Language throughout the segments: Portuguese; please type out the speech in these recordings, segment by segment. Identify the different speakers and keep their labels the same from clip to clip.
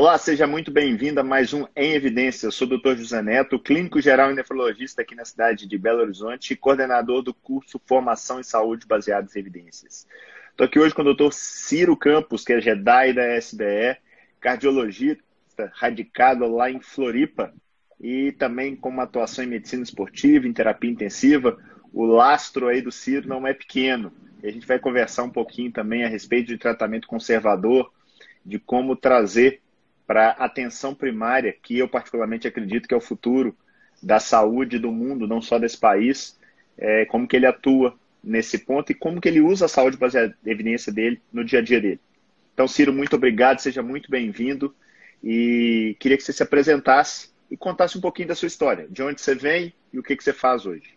Speaker 1: Olá, seja muito bem-vindo a mais um Em Evidência. Eu sou o Dr. José Neto, clínico geral e nefrologista aqui na cidade de Belo Horizonte e coordenador do curso Formação em Saúde Baseados em Evidências. Estou aqui hoje com o Dr. Ciro Campos, que é Jedi da SBE, cardiologista radicado lá em Floripa e também com uma atuação em medicina esportiva, em terapia intensiva. O lastro aí do Ciro não é pequeno. E a gente vai conversar um pouquinho também a respeito de tratamento conservador, de como trazer para atenção primária, que eu particularmente acredito que é o futuro da saúde do mundo, não só desse país, é, como que ele atua nesse ponto e como que ele usa a saúde baseada em evidência dele no dia a dia dele. Então, Ciro, muito obrigado, seja muito bem-vindo e queria que você se apresentasse e contasse um pouquinho da sua história, de onde você vem e o que, que você faz hoje.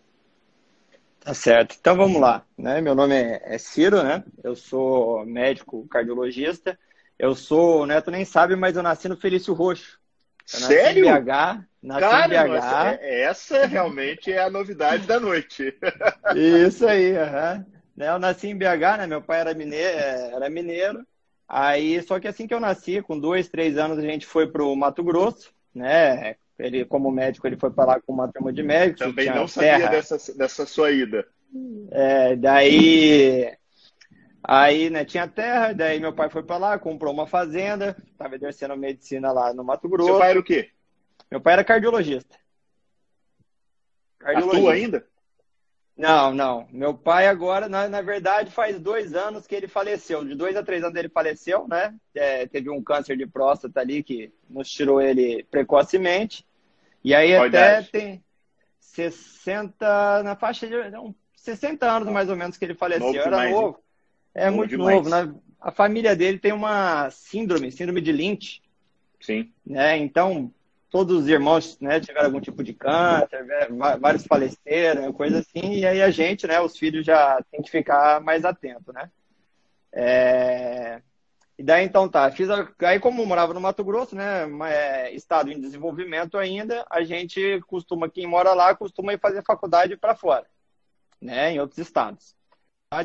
Speaker 2: Tá certo. Então vamos lá. Né? Meu nome é Ciro, né? Eu sou médico cardiologista eu sou, o Neto nem sabe, mas eu nasci no Felício Roxo.
Speaker 1: Eu Sério?
Speaker 2: Nasci em BH. Nasci Cara, em BH. Nossa,
Speaker 1: essa realmente é a novidade da noite.
Speaker 2: Isso aí, uhum. Eu nasci em BH, né? Meu pai era mineiro, era mineiro. Aí, só que assim que eu nasci, com dois, três anos, a gente foi para o Mato Grosso, né? Ele, como médico, ele foi para lá com uma turma de médicos.
Speaker 1: Também não sabia dessa, dessa sua ida.
Speaker 2: É, daí Aí, né, tinha terra, daí meu pai foi para lá, comprou uma fazenda, estava exercendo medicina lá no Mato Grosso.
Speaker 1: Seu pai era o quê?
Speaker 2: Meu pai era cardiologista.
Speaker 1: cardiologista. Atua ainda?
Speaker 2: Não, não. Meu pai agora, na, na verdade, faz dois anos que ele faleceu. De dois a três anos ele faleceu, né? É, teve um câncer de próstata ali que nos tirou ele precocemente. E aí Qual até idade? tem 60, na faixa de não, 60 anos mais ou menos que ele faleceu. Novo Era novo. É muito demais. novo. Né? A família dele tem uma síndrome, síndrome de Lynch.
Speaker 1: Sim.
Speaker 2: Né? Então, todos os irmãos né, tiveram algum tipo de câncer, vários faleceram, coisa assim, e aí a gente, né, os filhos já tem que ficar mais atento, né? É... E daí então tá, fiz a... aí como morava no Mato Grosso, né, é, estado em desenvolvimento ainda, a gente costuma, quem mora lá, costuma ir fazer faculdade para fora, né, em outros estados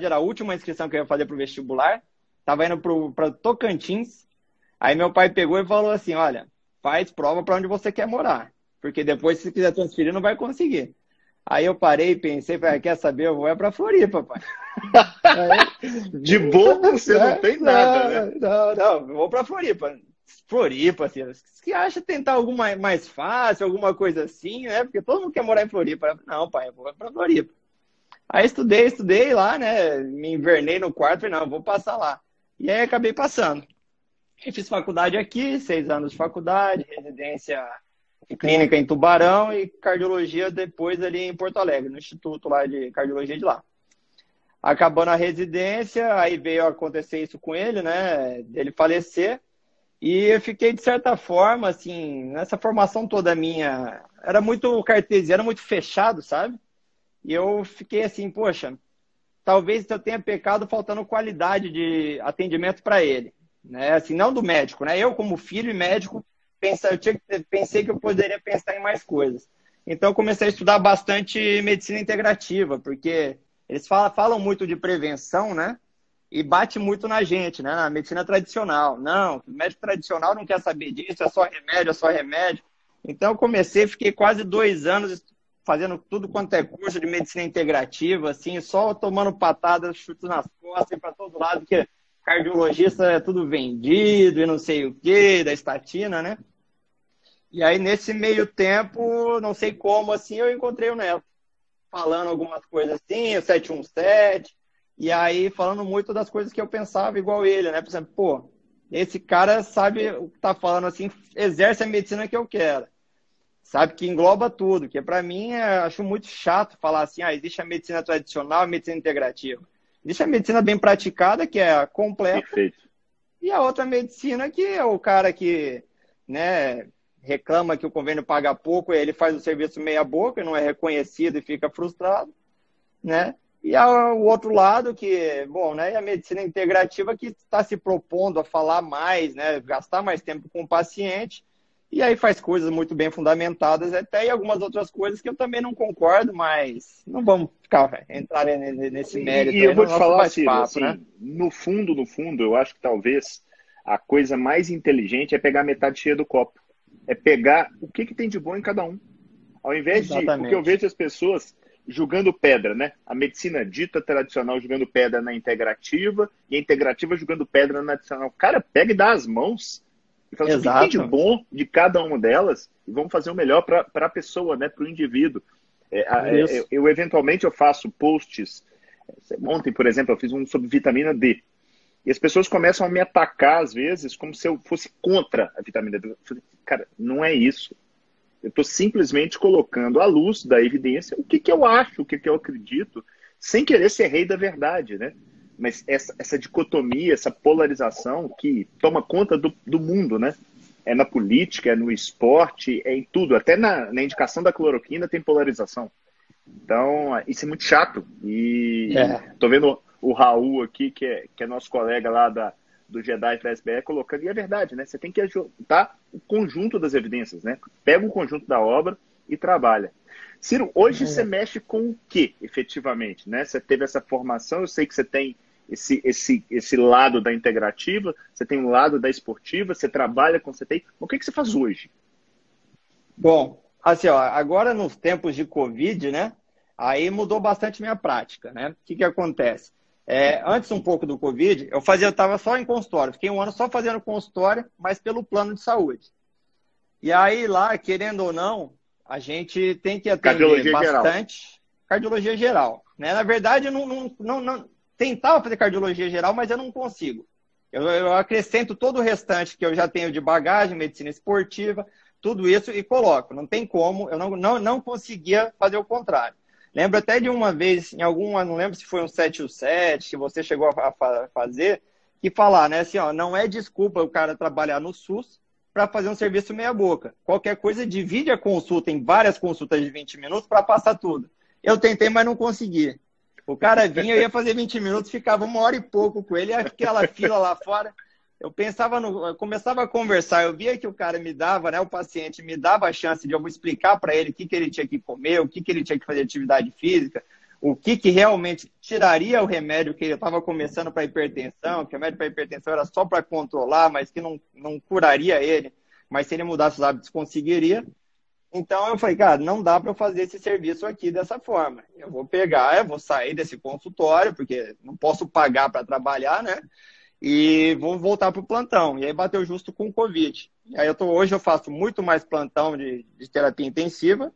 Speaker 2: era a última inscrição que eu ia fazer para o vestibular. Tava indo para Tocantins. Aí meu pai pegou e falou assim: Olha, faz prova para onde você quer morar. Porque depois, se quiser transferir, não vai conseguir. Aí eu parei e pensei, falei, quer saber? Eu vou é para Floripa, pai.
Speaker 1: De bobo você não tem nada,
Speaker 2: né? Não, não, eu vou para Floripa. Floripa, assim, que acha tentar alguma mais fácil, alguma coisa assim, né? Porque todo mundo quer morar em Floripa. Não, pai, eu vou para Floripa. Aí estudei, estudei lá, né? Me invernei no quarto, falei, não, vou passar lá. E aí acabei passando. E fiz faculdade aqui, seis anos de faculdade, residência clínica em Tubarão e cardiologia depois ali em Porto Alegre, no Instituto lá de Cardiologia de lá. Acabando a residência, aí veio acontecer isso com ele, né? Dele falecer. E eu fiquei, de certa forma, assim, nessa formação toda minha, era muito cartesiano, muito fechado, sabe? E eu fiquei assim, poxa, talvez eu tenha pecado faltando qualidade de atendimento para ele. Né? Assim, não do médico, né? Eu, como filho e médico, pensei, eu tinha, pensei que eu poderia pensar em mais coisas. Então, comecei a estudar bastante medicina integrativa, porque eles falam, falam muito de prevenção, né? E bate muito na gente, né? Na medicina tradicional. Não, o médico tradicional não quer saber disso, é só remédio, é só remédio. Então, comecei, fiquei quase dois anos fazendo tudo quanto é curso de medicina integrativa, assim, só tomando patadas, chutes nas costas para todo lado, porque cardiologista é tudo vendido e não sei o que, da estatina, né? E aí, nesse meio tempo, não sei como, assim, eu encontrei o Neto, falando algumas coisas assim, o 717, e aí falando muito das coisas que eu pensava igual ele, né? Por exemplo, pô, esse cara sabe o que tá falando assim, exerce a medicina que eu quero sabe? Que engloba tudo, que para mim é, acho muito chato falar assim, ah, existe a medicina tradicional e a medicina integrativa. Existe a medicina bem praticada, que é a completa,
Speaker 1: Perfeito.
Speaker 2: e a outra medicina que é o cara que, né, reclama que o convênio paga pouco e ele faz o serviço meia boca, não é reconhecido e fica frustrado, né? E o outro lado que, bom, né, a medicina integrativa que está se propondo a falar mais, né, gastar mais tempo com o paciente e aí faz coisas muito bem fundamentadas, até e algumas outras coisas que eu também não concordo, mas não vamos ficar entrar nesse mérito.
Speaker 1: E, e eu vou te falar, Ciro, assim, né? no fundo, no fundo, eu acho que talvez a coisa mais inteligente é pegar metade cheia do copo. É pegar o que, que tem de bom em cada um. Ao invés Exatamente. de. Porque eu vejo as pessoas julgando pedra, né? A medicina dita tradicional julgando pedra na integrativa e a integrativa julgando pedra na tradicional. Cara, pega e dá as mãos e fala assim, o que tem de bom de cada uma delas e vamos fazer o melhor para a pessoa, né? Para o indivíduo. É, é, eu, eu, eventualmente eu faço posts. Ontem, por exemplo, eu fiz um sobre vitamina D. E as pessoas começam a me atacar, às vezes, como se eu fosse contra a vitamina D. Falei, cara, não é isso. Eu estou simplesmente colocando à luz da evidência o que, que eu acho, o que, que eu acredito, sem querer ser rei da verdade, né? Mas essa, essa dicotomia, essa polarização que toma conta do, do mundo, né? É na política, é no esporte, é em tudo. Até na, na indicação da cloroquina tem polarização. Então, isso é muito chato. E é. tô vendo o Raul aqui, que é, que é nosso colega lá da, do Jedi da SBE, colocando, e é verdade, né? Você tem que ajudar o conjunto das evidências, né? Pega o conjunto da obra e trabalha. Ciro, hoje é. você mexe com o que, efetivamente, né? Você teve essa formação, eu sei que você tem esse, esse, esse lado da integrativa, você tem um lado da esportiva, você trabalha com você tem. O que, que você faz hoje?
Speaker 2: Bom, assim, ó, agora nos tempos de Covid, né? Aí mudou bastante minha prática, né? O que, que acontece? É, antes um pouco do Covid, eu fazia, eu estava só em consultório, fiquei um ano só fazendo consultório, mas pelo plano de saúde. E aí lá, querendo ou não, a gente tem que atender cardiologia bastante geral. cardiologia geral. Né? Na verdade, não, não, não, tentava fazer cardiologia geral, mas eu não consigo. Eu, eu acrescento todo o restante que eu já tenho de bagagem, medicina esportiva, tudo isso e coloco. Não tem como, eu não, não, não conseguia fazer o contrário. Lembro até de uma vez, em algum, não lembro se foi um 717 que você chegou a, a fazer, que falar, né, assim, ó, não é desculpa o cara trabalhar no SUS para fazer um serviço meia boca. Qualquer coisa, divide a consulta em várias consultas de 20 minutos para passar tudo. Eu tentei, mas não consegui. O cara vinha, eu ia fazer 20 minutos, ficava uma hora e pouco com ele, aquela fila lá fora eu pensava no, eu começava a conversar, eu via que o cara me dava, né, o paciente me dava a chance de eu explicar para ele o que, que ele tinha que comer, o que, que ele tinha que fazer atividade física, o que, que realmente tiraria o remédio que ele estava começando para hipertensão, que o remédio para hipertensão era só para controlar, mas que não, não curaria ele, mas se ele mudasse os hábitos conseguiria. Então eu falei, cara, não dá para eu fazer esse serviço aqui dessa forma. Eu vou pegar, eu vou sair desse consultório, porque não posso pagar para trabalhar, né? e vou voltar para o plantão. E aí bateu justo com o Covid. E aí eu tô, hoje eu faço muito mais plantão de, de terapia intensiva,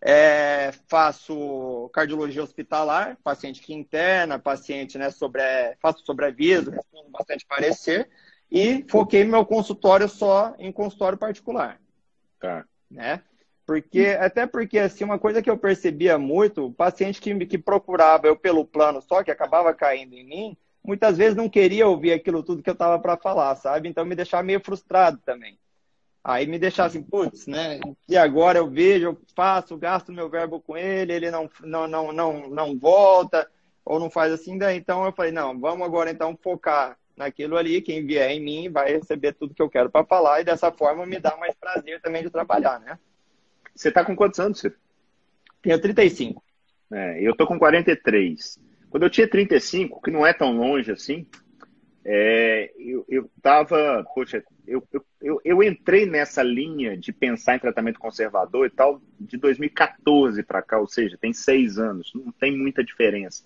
Speaker 2: é, faço cardiologia hospitalar, paciente que interna, paciente né, sobre, faço sobreaviso, respondo bastante parecer, e foquei meu consultório só em consultório particular. Tá. Né? Porque, até porque, assim, uma coisa que eu percebia muito, o paciente que, que procurava eu pelo plano só, que acabava caindo em mim, muitas vezes não queria ouvir aquilo tudo que eu estava para falar, sabe? Então me deixava meio frustrado também. Aí me deixava assim, putz, né? E agora eu vejo, eu faço, gasto meu verbo com ele, ele não, não, não, não, não volta, ou não faz assim, daí então eu falei, não, vamos agora então focar naquilo ali, quem vier em mim vai receber tudo que eu quero para falar, e dessa forma me dá mais prazer também de trabalhar, né?
Speaker 1: Você está com quantos anos, Ciro?
Speaker 2: Tenho 35.
Speaker 1: É, eu tô com 43. Quando eu tinha 35, que não é tão longe assim, é, eu, eu tava, poxa, eu, eu, eu entrei nessa linha de pensar em tratamento conservador e tal de 2014 para cá, ou seja, tem seis anos, não tem muita diferença.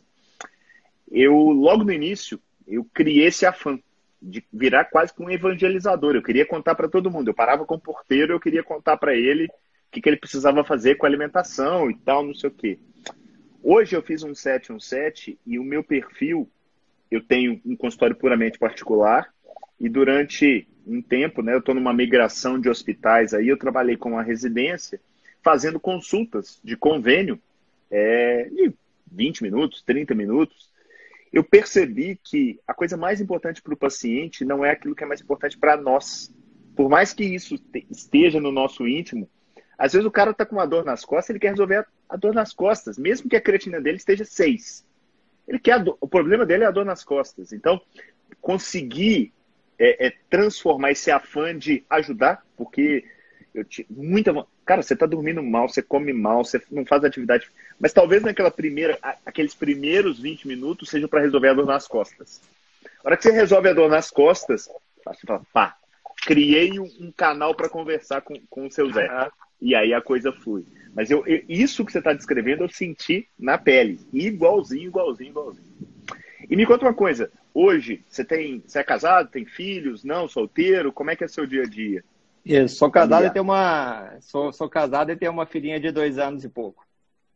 Speaker 1: Eu, logo no início, eu criei esse afã de virar quase que um evangelizador. Eu queria contar para todo mundo. Eu parava com o porteiro, eu queria contar para ele que, que ele precisava fazer com a alimentação e tal, não sei o quê. Hoje eu fiz um 717 e o meu perfil, eu tenho um consultório puramente particular e durante um tempo, né, eu estou numa migração de hospitais aí, eu trabalhei com uma residência fazendo consultas de convênio é, de 20 minutos, 30 minutos. Eu percebi que a coisa mais importante para o paciente não é aquilo que é mais importante para nós. Por mais que isso esteja no nosso íntimo, às vezes o cara está com uma dor nas costas, ele quer resolver a, dor nas costas, mesmo que a creatina dele esteja 6. Ele quer o problema dele é a dor nas costas. Então, conseguir é, é, transformar esse afã de ajudar, porque eu tinha muita. Cara, você está dormindo mal, você come mal, você não faz atividade. Mas talvez naquela primeira, aqueles primeiros 20 minutos sejam para resolver a dor nas costas. A hora que você resolve a dor nas costas, Você fala, pá, criei um, canal para conversar com, com o seu Zé. Uhum. E aí a coisa flui. Mas eu, eu isso que você está descrevendo, eu senti na pele. Igualzinho, igualzinho, igualzinho. E me conta uma coisa. Hoje, você tem, você é casado, tem filhos, não, solteiro? Como é que é seu dia a dia?
Speaker 2: Isso, sou casado e tenho uma. Sou, sou casado e tenho uma filhinha de dois anos e pouco.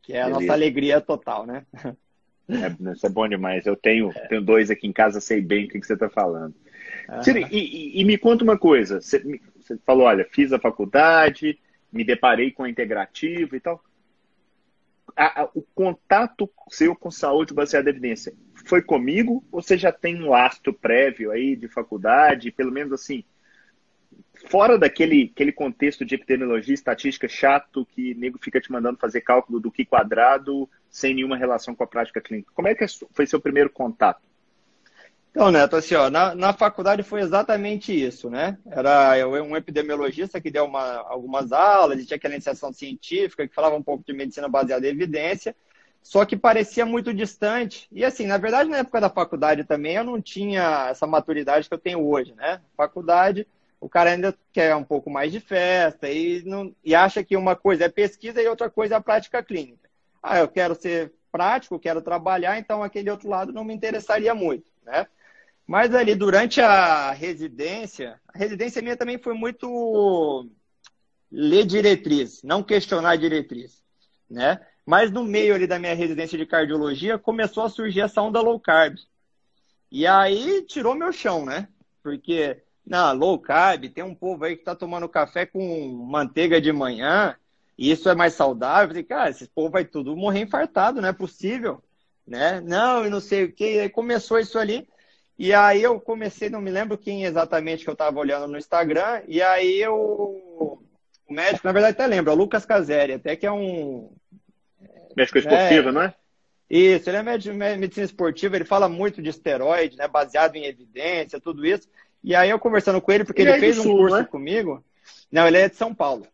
Speaker 2: Que é a Beleza. nossa alegria total, né?
Speaker 1: É, isso é bom demais. Eu tenho, é. tenho dois aqui em casa, sei bem o que, que você está falando. e, e, e, me conta uma coisa. Você, você, falou, olha, fiz a faculdade, me deparei com a integrativa e tal. A, a, o contato seu com saúde baseada em evidência foi comigo ou você já tem um lastro prévio aí de faculdade, pelo menos assim, fora daquele aquele contexto de epidemiologia estatística chato que nego fica te mandando fazer cálculo do que quadrado sem nenhuma relação com a prática clínica. Como é que foi seu primeiro contato?
Speaker 2: Então, Neto, assim, ó, na, na faculdade foi exatamente isso, né? Era eu, um epidemiologista que deu uma, algumas aulas, tinha aquela iniciação científica que falava um pouco de medicina baseada em evidência, só que parecia muito distante. E assim, na verdade, na época da faculdade também eu não tinha essa maturidade que eu tenho hoje, né? Faculdade, o cara ainda quer um pouco mais de festa e, não, e acha que uma coisa é pesquisa e outra coisa é a prática clínica. Ah, eu quero ser prático, quero trabalhar, então aquele outro lado não me interessaria muito, né? Mas ali durante a residência, a residência minha também foi muito ler diretriz, não questionar a diretriz, né? Mas no meio ali da minha residência de cardiologia começou a surgir essa onda low carb. E aí tirou meu chão, né? Porque na low carb tem um povo aí que tá tomando café com manteiga de manhã, e isso é mais saudável. Eu falei, cara, esse povo vai tudo morrer infartado, não é possível, né? Não, e não sei o que. Aí começou isso ali. E aí eu comecei, não me lembro quem exatamente que eu estava olhando no Instagram, e aí eu, o médico, na verdade até lembro, é o Lucas Caseri, até que é um...
Speaker 1: Médico esportivo, é, não é?
Speaker 2: Isso, ele é medicina esportiva, ele fala muito de esteroide, né, baseado em evidência, tudo isso. E aí eu conversando com ele, porque ele, ele é fez um Sul, curso né? comigo. Não, ele é de São Paulo.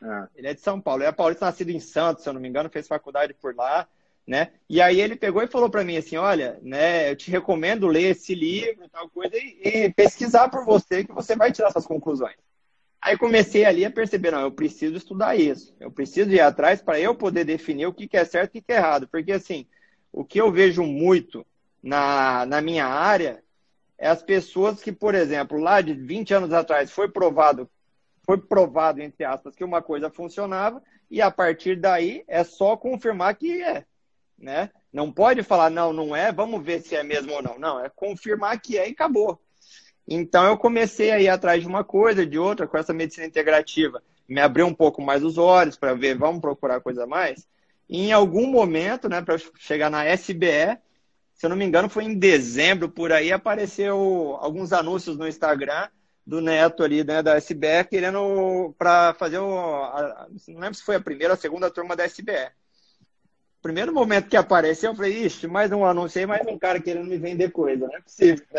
Speaker 2: Ah. Ele é de São Paulo. Ele é paulista nascido em Santos, se eu não me engano, fez faculdade por lá né? E aí ele pegou e falou para mim assim, olha, né, eu te recomendo ler esse livro, tal coisa e, e, pesquisar por você que você vai tirar suas conclusões. Aí comecei ali a perceber, não, eu preciso estudar isso, eu preciso ir atrás para eu poder definir o que, que é certo e o que é errado, porque assim, o que eu vejo muito na, na minha área é as pessoas que, por exemplo, lá de 20 anos atrás foi provado, foi provado, entre aspas, que uma coisa funcionava, e a partir daí é só confirmar que é né? Não pode falar, não, não é, vamos ver se é mesmo ou não. Não, é confirmar que é e acabou. Então eu comecei a ir atrás de uma coisa, de outra, com essa medicina integrativa. Me abriu um pouco mais os olhos para ver, vamos procurar coisa mais. E em algum momento, né, para chegar na SBE, se eu não me engano, foi em dezembro por aí, apareceu alguns anúncios no Instagram do Neto ali, né, da SBE, querendo para fazer o. A, não lembro se foi a primeira ou a segunda turma da SBE primeiro momento que apareceu, eu falei, ixi, mais um anúncio aí, mais um cara querendo me vender coisa, não é possível.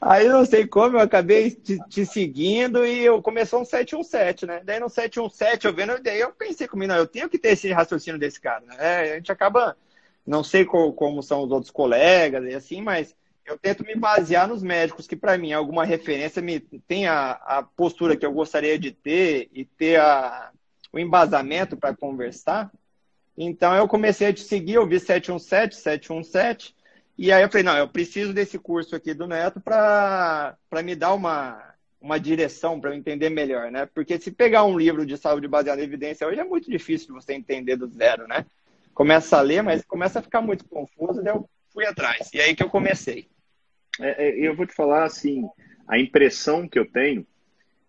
Speaker 2: aí não sei como, eu acabei te, te, seguindo e eu começou um 717, né? Daí no 717 eu vendo, daí eu pensei comigo, não, eu tenho que ter esse raciocínio desse cara, né? É, a gente acaba, não sei co, como são os outros colegas e assim, mas eu tento me basear nos médicos que para mim alguma referência me tem a, a postura que eu gostaria de ter e ter a o embasamento para conversar. Então eu comecei a te seguir, eu vi 717, 717, e aí eu falei, não, eu preciso desse curso aqui do Neto para me dar uma, uma direção para eu entender melhor, né? Porque se pegar um livro de saúde baseado em evidência hoje é muito difícil você entender do zero, né? Começa a ler, mas começa a ficar muito confuso, daí eu fui atrás. E aí que eu comecei.
Speaker 1: É, é, eu vou te falar assim, a impressão que eu tenho,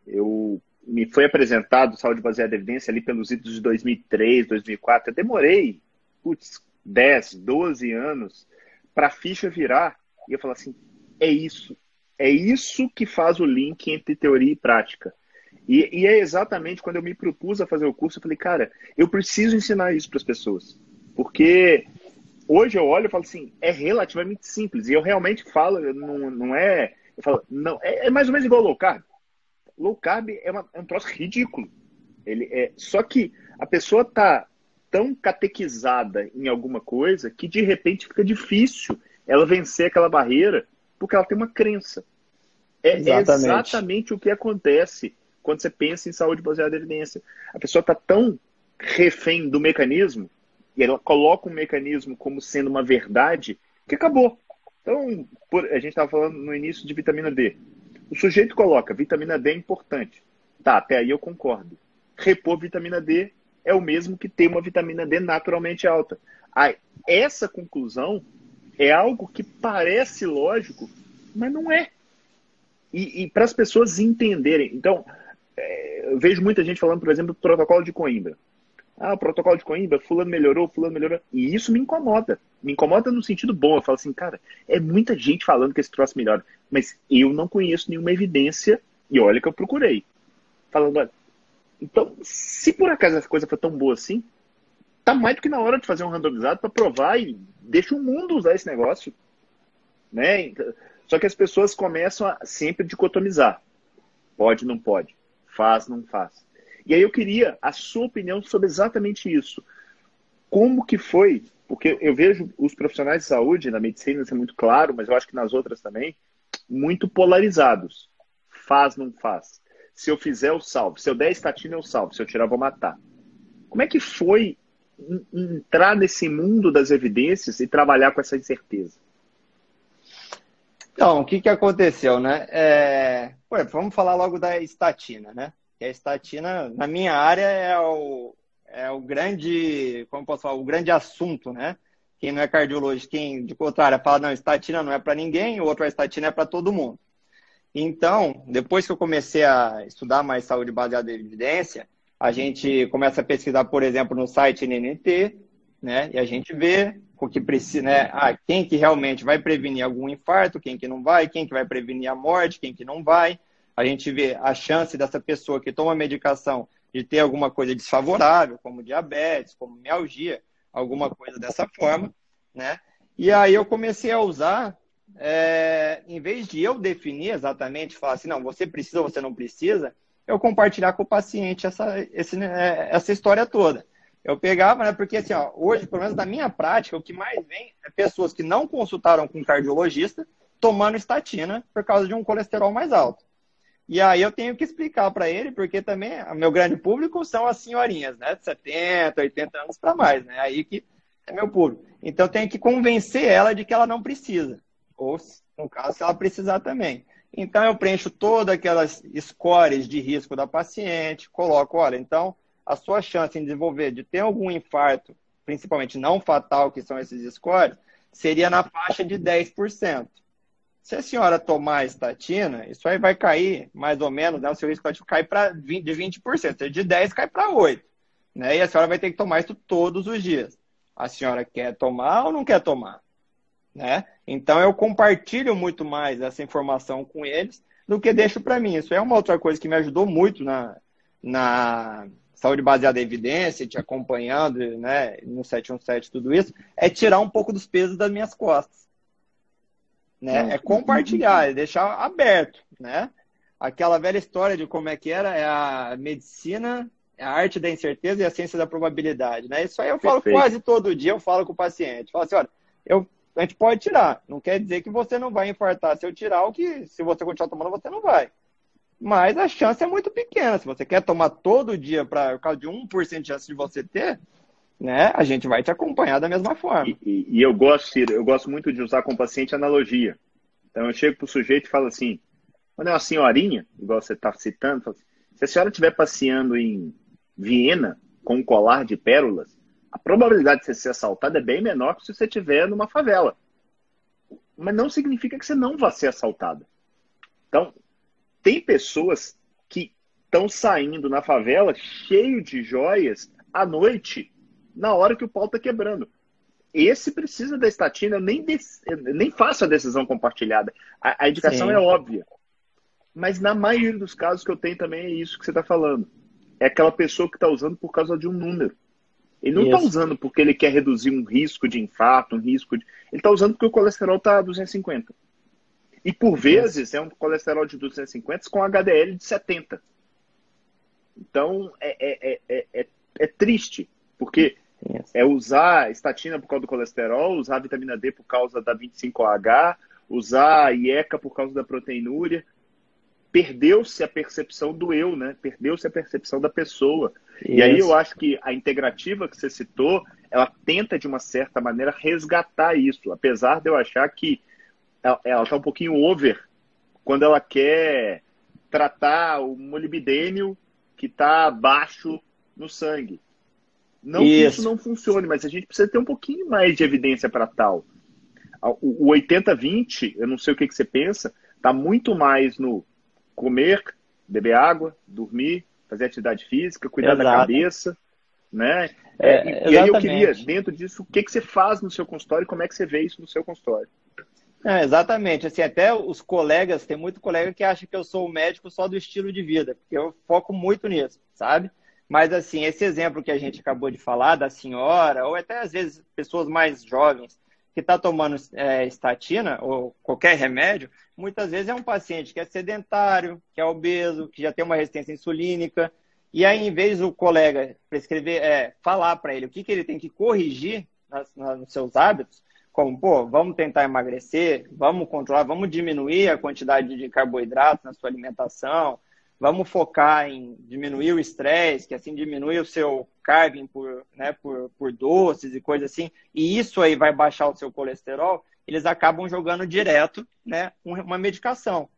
Speaker 1: eu me foi apresentado saúde baseada em evidência ali pelos idos de 2003, 2004. Eu demorei, putz, 10, 12 anos para a ficha virar. E eu falo assim: é isso. É isso que faz o link entre teoria e prática. E, e é exatamente quando eu me propus a fazer o curso, eu falei, cara, eu preciso ensinar isso para as pessoas. Porque hoje eu olho e falo assim, é relativamente simples. E eu realmente falo, não, não é. Eu falo, não, é, é mais ou menos igual low carb low carb é, uma, é um troço ridículo. Ele é, só que a pessoa tá tão catequizada em alguma coisa que de repente fica difícil ela vencer aquela barreira Porque ela tem uma crença. É exatamente, é exatamente o que acontece quando você pensa em saúde baseada em evidência. A pessoa está tão refém do mecanismo, e ela coloca um mecanismo como sendo uma verdade, que acabou. Então, por, a gente estava falando no início de vitamina D. O sujeito coloca vitamina D é importante. Tá, até aí eu concordo. Repor vitamina D é o mesmo que ter uma vitamina D naturalmente alta. Aí, essa conclusão é algo que parece lógico, mas não é. E, e para as pessoas entenderem. Então, é, eu vejo muita gente falando, por exemplo, do protocolo de Coimbra. Ah, o protocolo de Coimbra, fulano melhorou, fulano melhorou. E isso me incomoda. Me incomoda no sentido bom. Eu falo assim, cara, é muita gente falando que esse troço melhora. Mas eu não conheço nenhuma evidência, e olha que eu procurei. Falando, olha, então, se por acaso essa coisa foi tão boa assim, tá mais do que na hora de fazer um randomizado para provar e deixa o mundo usar esse negócio. Né? Só que as pessoas começam a sempre dicotomizar. Pode, não pode. Faz, não faz. E aí eu queria a sua opinião sobre exatamente isso. Como que foi? Porque eu vejo os profissionais de saúde, na medicina isso é muito claro, mas eu acho que nas outras também, muito polarizados. Faz, não faz. Se eu fizer, eu salvo. Se eu der estatina, eu salvo. Se eu tirar, eu vou matar. Como é que foi entrar nesse mundo das evidências e trabalhar com essa incerteza?
Speaker 2: Então, o que, que aconteceu, né? É... Vamos falar logo da estatina, né? A estatina, na minha área, é o, é o grande, como posso falar, o grande assunto, né? Quem não é cardiologista, quem de contrário fala, não, estatina não é para ninguém, o outro a estatina é para todo mundo. Então, depois que eu comecei a estudar mais saúde baseada em evidência, a gente começa a pesquisar, por exemplo, no site NNT, né? E a gente vê o que precisa, né? Ah, quem que realmente vai prevenir algum infarto, quem que não vai, quem que vai prevenir a morte, quem que não vai. A gente vê a chance dessa pessoa que toma medicação de ter alguma coisa desfavorável, como diabetes, como mialgia, alguma coisa dessa forma, né? E aí eu comecei a usar, é, em vez de eu definir exatamente, falar assim, não, você precisa, você não precisa, eu compartilhar com o paciente essa, esse, né, essa história toda. Eu pegava, né? Porque assim, ó, hoje, pelo menos na minha prática, o que mais vem é pessoas que não consultaram com cardiologista tomando estatina por causa de um colesterol mais alto. E aí eu tenho que explicar para ele, porque também o meu grande público são as senhorinhas, né? De 70, 80 anos para mais, né? Aí que é meu público. Então eu tenho que convencer ela de que ela não precisa. Ou, no caso, se ela precisar também. Então eu preencho todas aquelas scores de risco da paciente, coloco, olha, então a sua chance em desenvolver, de ter algum infarto, principalmente não fatal, que são esses scores, seria na faixa de 10%. Se a senhora tomar estatina, isso aí vai cair mais ou menos, né? O seu risco cair para de 20%. De 10% cai para 8%. Né? E a senhora vai ter que tomar isso todos os dias. A senhora quer tomar ou não quer tomar? Né? Então eu compartilho muito mais essa informação com eles do que deixo para mim. Isso é uma outra coisa que me ajudou muito na, na saúde baseada em evidência, te acompanhando né, no 717, tudo isso, é tirar um pouco dos pesos das minhas costas. Né? É compartilhar, é deixar aberto, né? Aquela velha história de como é que era, é a medicina, é a arte da incerteza e a ciência da probabilidade, né? Isso aí eu falo Perfeito. quase todo dia, eu falo com o paciente. Falo assim, olha, eu, a gente pode tirar, não quer dizer que você não vai infartar se eu tirar, ou que se você continuar tomando, você não vai. Mas a chance é muito pequena. Se você quer tomar todo dia para por causa de 1% de chance de você ter, né, a gente vai te acompanhar da mesma forma.
Speaker 1: E, e, e eu gosto, eu gosto muito de usar com o paciente analogia. Então eu chego para o sujeito e falo assim, quando é uma senhorinha, igual você está citando, assim, se a senhora estiver passeando em Viena com um colar de pérolas, a probabilidade de você ser assaltada é bem menor que se você estiver numa favela. Mas não significa que você não vá ser assaltada. Então, tem pessoas que estão saindo na favela cheio de joias à noite na hora que o pau está quebrando. Esse precisa da estatina, eu nem, eu nem faço a decisão compartilhada. A, a indicação Sim. é óbvia. Mas na maioria dos casos que eu tenho também é isso que você está falando. É aquela pessoa que está usando por causa de um número. Ele não está usando porque ele quer reduzir um risco de infarto, um risco de. Ele está usando porque o colesterol está 250. E por vezes é um colesterol de 250 com HDL de 70. Então é, é, é, é, é triste, porque é usar estatina por causa do colesterol, usar vitamina D por causa da 25H, usar a IECA por causa da proteinúria. Perdeu-se a percepção do eu, né? Perdeu-se a percepção da pessoa. Isso. E aí eu acho que a integrativa que você citou, ela tenta, de uma certa maneira, resgatar isso. Apesar de eu achar que ela está um pouquinho over quando ela quer tratar o molibdênio que está baixo no sangue. Não isso. que isso não funcione, mas a gente precisa ter um pouquinho mais de evidência para tal. O 80-20, eu não sei o que, que você pensa, está muito mais no comer, beber água, dormir, fazer atividade física, cuidar Exato. da cabeça, né? É, e, e, aí eu queria, dentro disso, o que, que você faz no seu consultório e como é que você vê isso no seu consultório?
Speaker 2: É, exatamente. Assim, até os colegas, tem muito colega que acha que eu sou o médico só do estilo de vida, porque eu foco muito nisso, sabe? Mas, assim, esse exemplo que a gente acabou de falar, da senhora, ou até às vezes pessoas mais jovens, que está tomando é, estatina ou qualquer remédio, muitas vezes é um paciente que é sedentário, que é obeso, que já tem uma resistência insulínica, e aí, em vez do colega prescrever, é, falar para ele o que, que ele tem que corrigir nas, nos seus hábitos, como, pô, vamos tentar emagrecer, vamos controlar, vamos diminuir a quantidade de carboidratos na sua alimentação, vamos focar em diminuir o estresse, que assim diminui o seu carving por, né, por, por doces e coisas assim, e isso aí vai baixar o seu colesterol, eles acabam jogando direto né, uma medicação.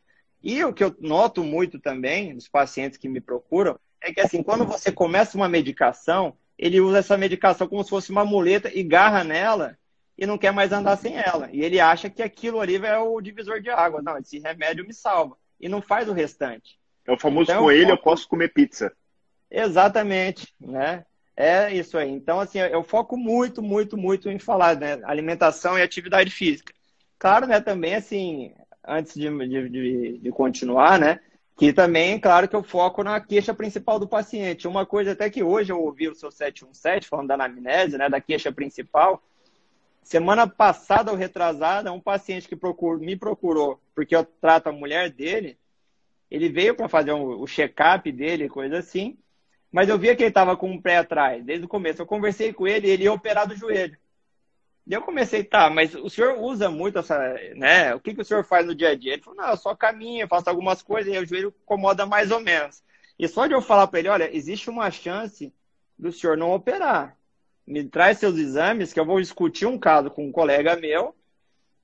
Speaker 2: E o que eu noto muito também nos pacientes que me procuram é que assim, quando você começa uma medicação, ele usa essa medicação como se fosse uma muleta e garra nela e não quer mais andar sem ela. E ele acha que aquilo ali é o divisor de água. Não, esse remédio me salva. E não faz o restante.
Speaker 1: É o famoso então, com ele eu posso comer pizza.
Speaker 2: Exatamente, né? É isso aí. Então, assim, eu foco muito, muito, muito em falar, né? Alimentação e atividade física. Claro, né, também, assim, antes de, de, de continuar, né? Que também, claro que eu foco na queixa principal do paciente. Uma coisa até que hoje eu ouvi o seu 717 falando da anamnese, né? Da queixa principal Semana passada ou retrasada, um paciente que procur, me procurou porque eu trato a mulher dele, ele veio para fazer um, o check-up dele, coisa assim, mas eu via que ele estava com um pé atrás, desde o começo. Eu conversei com ele e ele ia operar do joelho. E eu comecei, tá, mas o senhor usa muito essa, né? O que, que o senhor faz no dia a dia? Ele falou, não, eu só caminho, faço algumas coisas e o joelho incomoda mais ou menos. E só de eu falar para ele, olha, existe uma chance do senhor não operar me traz seus exames, que eu vou discutir um caso com um colega meu,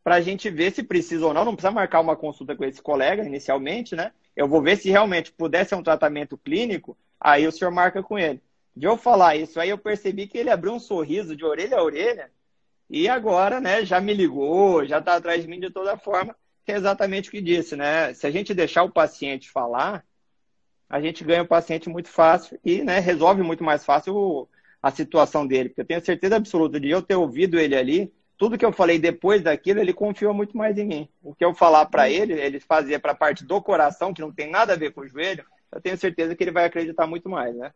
Speaker 2: para a gente ver se precisa ou não. Não precisa marcar uma consulta com esse colega inicialmente, né? Eu vou ver se realmente puder ser um tratamento clínico, aí o senhor marca com ele. De eu falar isso, aí eu percebi que ele abriu um sorriso de orelha a orelha e agora, né, já me ligou, já está atrás de mim de toda forma, que é exatamente o que disse, né? Se a gente deixar o paciente falar, a gente ganha o paciente muito fácil e, né, resolve muito mais fácil a situação dele, porque eu tenho certeza absoluta de eu ter ouvido ele ali, tudo que eu falei depois daquilo, ele confiou muito mais em mim. O que eu falar para ele, ele fazia para a parte do coração, que não tem nada a ver com o joelho, eu tenho certeza que ele vai acreditar muito mais, né?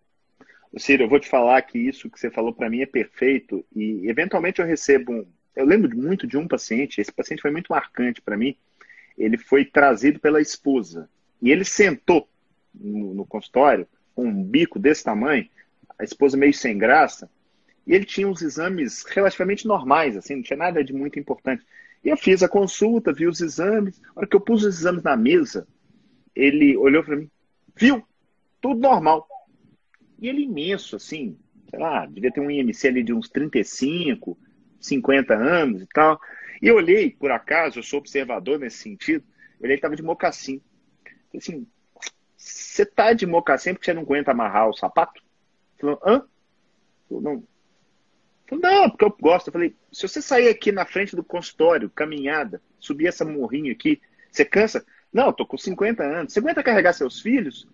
Speaker 1: Ciro, eu vou te falar que isso que você falou para mim é perfeito e eventualmente eu recebo um... Eu lembro muito de um paciente, esse paciente foi muito marcante para mim. Ele foi trazido pela esposa e ele sentou no, no consultório com um bico desse tamanho a esposa meio sem graça, e ele tinha uns exames relativamente normais, assim, não tinha nada de muito importante. E eu fiz a consulta, vi os exames. Na hora que eu pus os exames na mesa, ele olhou para mim, viu? Tudo normal. E ele imenso, assim, sei lá, devia ter um IMC ali de uns 35, 50 anos e tal. E eu olhei, por acaso, eu sou observador nesse sentido, ele estava de mocassim. Assim, você tá de mocassim porque você não aguenta amarrar o sapato? Falou, hã? Falou, não. Falou, não, porque eu gosto. Eu falei, se você sair aqui na frente do consultório, caminhada, subir essa morrinha aqui, você cansa? Não, eu tô com 50 anos. Você aguenta carregar seus filhos?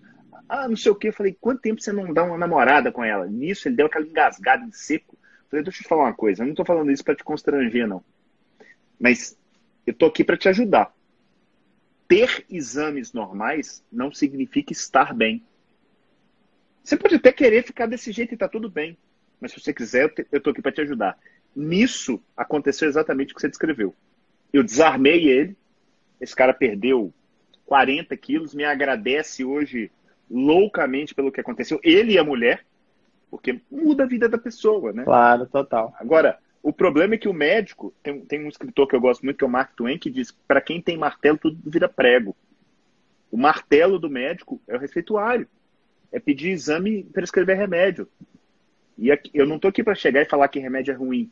Speaker 1: Ah, não sei o quê. Eu falei, quanto tempo você não dá uma namorada com ela? Nisso, ele deu aquela engasgada em seco. Eu falei, deixa eu te falar uma coisa. Eu não tô falando isso para te constranger, não. Mas eu tô aqui para te ajudar. Ter exames normais não significa estar bem. Você pode até querer ficar desse jeito e tá tudo bem. Mas se você quiser, eu tô aqui para te ajudar. Nisso aconteceu exatamente o que você descreveu. Eu desarmei ele. Esse cara perdeu 40 quilos, me agradece hoje loucamente pelo que aconteceu. Ele e a mulher, porque muda a vida da pessoa, né?
Speaker 2: Claro, total.
Speaker 1: Agora, O problema é que o médico, tem, tem um escritor que eu gosto muito, que é o Mark Twain, que diz para quem tem martelo, tudo vira prego. O martelo do médico é o receituário. É pedir exame e prescrever remédio. E aqui, eu não estou aqui para chegar e falar que remédio é ruim.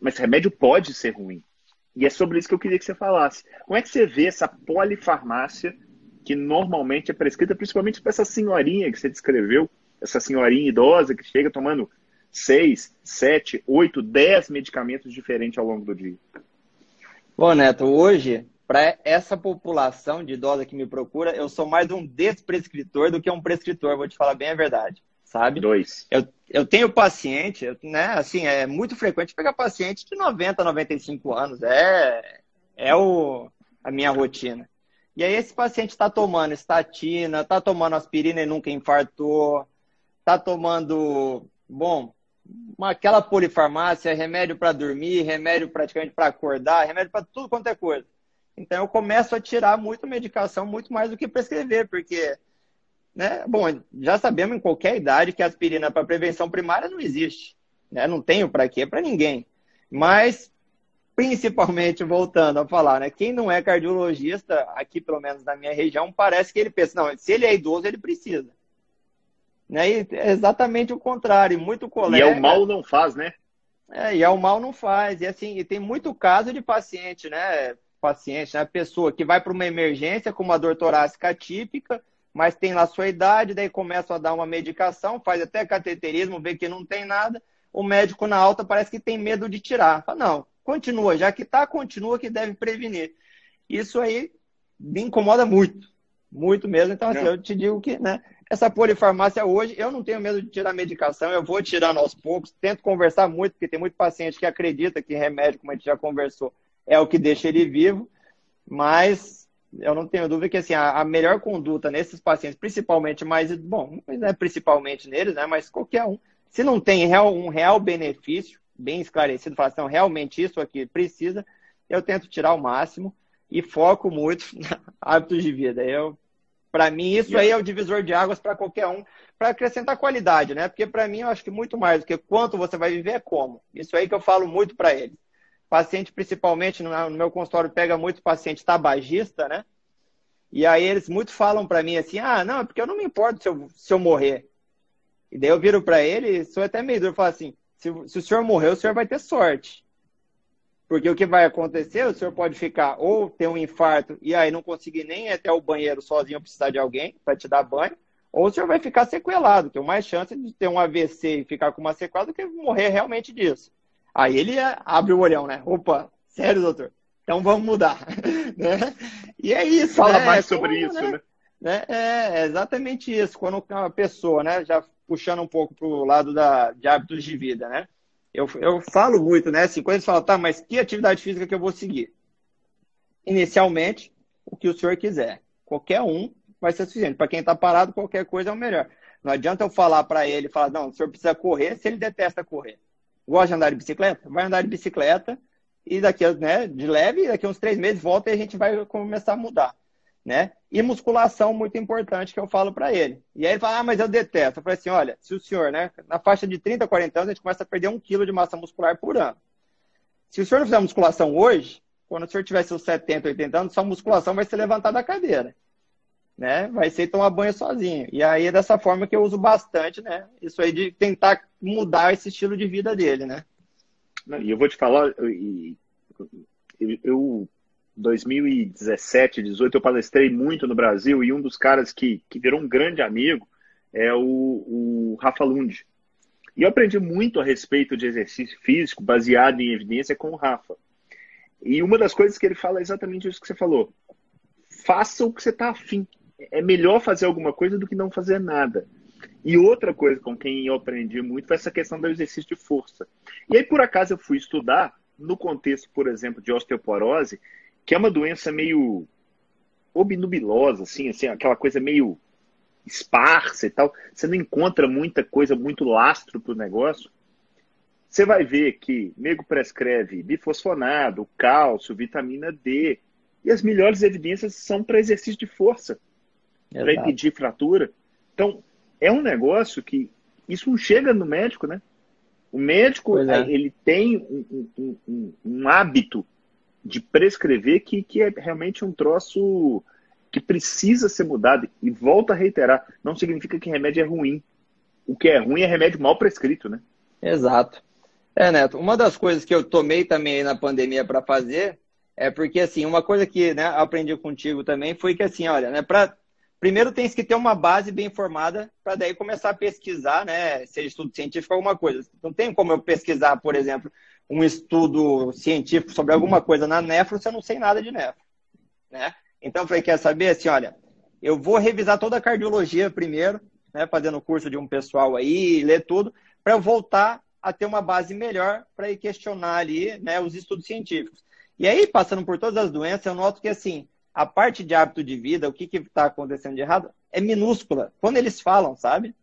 Speaker 1: Mas remédio pode ser ruim. E é sobre isso que eu queria que você falasse. Como é que você vê essa polifarmácia que normalmente é prescrita, principalmente para essa senhorinha que você descreveu, essa senhorinha idosa que chega tomando seis, sete, oito, dez medicamentos diferentes ao longo do dia?
Speaker 2: Bom, Neto, hoje, para essa população de idosa que me procura, eu sou mais um desprescritor do que um prescritor, vou te falar bem a verdade sabe?
Speaker 1: Dois.
Speaker 2: Eu, eu tenho paciente, né? Assim, é muito frequente pegar paciente de 90, 95 anos. É, é o, a minha rotina. E aí esse paciente está tomando estatina, está tomando aspirina e nunca infartou, está tomando, bom, uma, aquela polifarmácia, remédio para dormir, remédio praticamente para acordar, remédio para tudo quanto é coisa. Então eu começo a tirar muito medicação, muito mais do que prescrever, porque né? Bom, já sabemos em qualquer idade que aspirina para prevenção primária não existe. Né? Não tenho para quê? Para ninguém. Mas, principalmente, voltando a falar, né? quem não é cardiologista, aqui pelo menos na minha região, parece que ele pensa, não, se ele é idoso, ele precisa. Né? E é exatamente o contrário. Muito colega...
Speaker 1: E é o mal não faz, né?
Speaker 2: É, e é o mal não faz. E assim, e tem muito caso de paciente, né? Paciente, né? Pessoa que vai para uma emergência com uma dor torácica típica, mas tem lá sua idade, daí começa a dar uma medicação, faz até cateterismo, vê que não tem nada, o médico na alta parece que tem medo de tirar. Fala, não, continua, já que está, continua que deve prevenir. Isso aí me incomoda muito, muito mesmo. Então, assim, eu te digo que, né, essa polifarmácia hoje, eu não tenho medo de tirar medicação, eu vou tirando aos poucos, tento conversar muito, porque tem muito paciente que acredita que remédio, como a gente já conversou, é o que deixa ele vivo, mas eu não tenho dúvida que assim, a, a, melhor conduta nesses pacientes, principalmente mais, bom, não é principalmente neles, né, mas qualquer um, se não tem real, um real benefício, bem esclarecido, falar assim, realmente isso aqui precisa, eu tento tirar o máximo e foco muito hábitos de vida. Eu, para mim, isso aí é o divisor de águas para qualquer um, para acrescentar qualidade, né? Porque para mim, eu acho que muito mais do que quanto você vai viver é como. Isso aí que eu falo muito para eles. Paciente, principalmente, no meu consultório, pega muito paciente tabagista, né? E aí eles muito falam para mim assim, ah, não, é porque eu não me importo se eu, se eu morrer. E daí eu viro para ele, sou até meio duro, falo assim, se, se o senhor morrer, o senhor vai ter sorte. Porque o que vai acontecer, o senhor pode ficar ou ter um infarto e aí não conseguir nem ir até o banheiro sozinho, precisar de alguém para te dar banho, ou o senhor vai ficar sequelado, tem mais chance de ter um AVC e ficar com uma sequela do que morrer realmente disso. Aí ele abre o olhão, né? Opa, sério, doutor? Então vamos mudar. né? E é isso.
Speaker 1: Fala
Speaker 2: né?
Speaker 1: mais sobre Como, isso, né?
Speaker 2: né? É, é, exatamente isso. Quando uma pessoa, né, já puxando um pouco para o lado da, de hábitos de vida, né? Eu, eu falo muito, né? Assim, quando eles falam, tá, mas que atividade física que eu vou seguir? Inicialmente, o que o senhor quiser. Qualquer um vai ser suficiente. Para quem está parado, qualquer coisa é o melhor. Não adianta eu falar para ele, falar, não, o senhor precisa correr se ele detesta correr. Gosta de andar de bicicleta? Vai andar de bicicleta e daqui, né, de leve, daqui uns três meses volta e a gente vai começar a mudar, né? E musculação, muito importante, que eu falo para ele. E aí ele fala, ah, mas eu detesto. Eu falei assim, olha, se o senhor, né, na faixa de 30, 40 anos, a gente começa a perder um quilo de massa muscular por ano. Se o senhor não fizer musculação hoje, quando o senhor tiver seus 70, 80 anos, sua musculação vai ser levantar da cadeira. Né? Vai ser tomar banho sozinho. E aí é dessa forma que eu uso bastante, né? Isso aí de tentar mudar esse estilo de vida dele, né?
Speaker 1: E eu vou te falar, eu, 2017, 2018, eu palestrei muito no Brasil e um dos caras que, que virou um grande amigo é o, o Rafa Lund. E eu aprendi muito a respeito de exercício físico baseado em evidência com o Rafa. E uma das coisas que ele fala é exatamente isso que você falou. Faça o que você está afim. É melhor fazer alguma coisa do que não fazer nada. E outra coisa com quem eu aprendi muito foi essa questão do exercício de força. E aí, por acaso, eu fui estudar no contexto, por exemplo, de osteoporose, que é uma doença meio obnubilosa, assim, assim, aquela coisa meio esparsa e tal. Você não encontra muita coisa, muito lastro para o negócio. Você vai ver que nego prescreve bifosfonado, cálcio, vitamina D. E as melhores evidências são para exercício de força, para impedir fratura. Então, é um negócio que isso não chega no médico, né? O médico, é. ele tem um, um, um, um, hábito de prescrever que, que é realmente um troço que precisa ser mudado. E volta a reiterar, não significa que remédio é ruim. O que é ruim é remédio mal prescrito, né?
Speaker 2: Exato. É, Neto, uma das coisas que eu tomei também na pandemia para fazer é porque, assim, uma coisa que né, aprendi contigo também foi que, assim, olha, né, pra, primeiro tem que ter uma base bem formada para daí começar a pesquisar, né, seja estudo científico alguma coisa. Não tem como eu pesquisar, por exemplo, um estudo científico sobre alguma coisa na nefro se eu não sei nada de nefro, né? Então, eu falei, quer saber, assim, olha, eu vou revisar toda a cardiologia primeiro, né, fazendo o curso de um pessoal aí, ler tudo, para eu voltar a ter uma base melhor para ir questionar ali né, os estudos científicos. E aí, passando por todas as doenças, eu noto que assim, a parte de hábito de vida, o que está acontecendo de errado, é minúscula. Quando eles falam, sabe?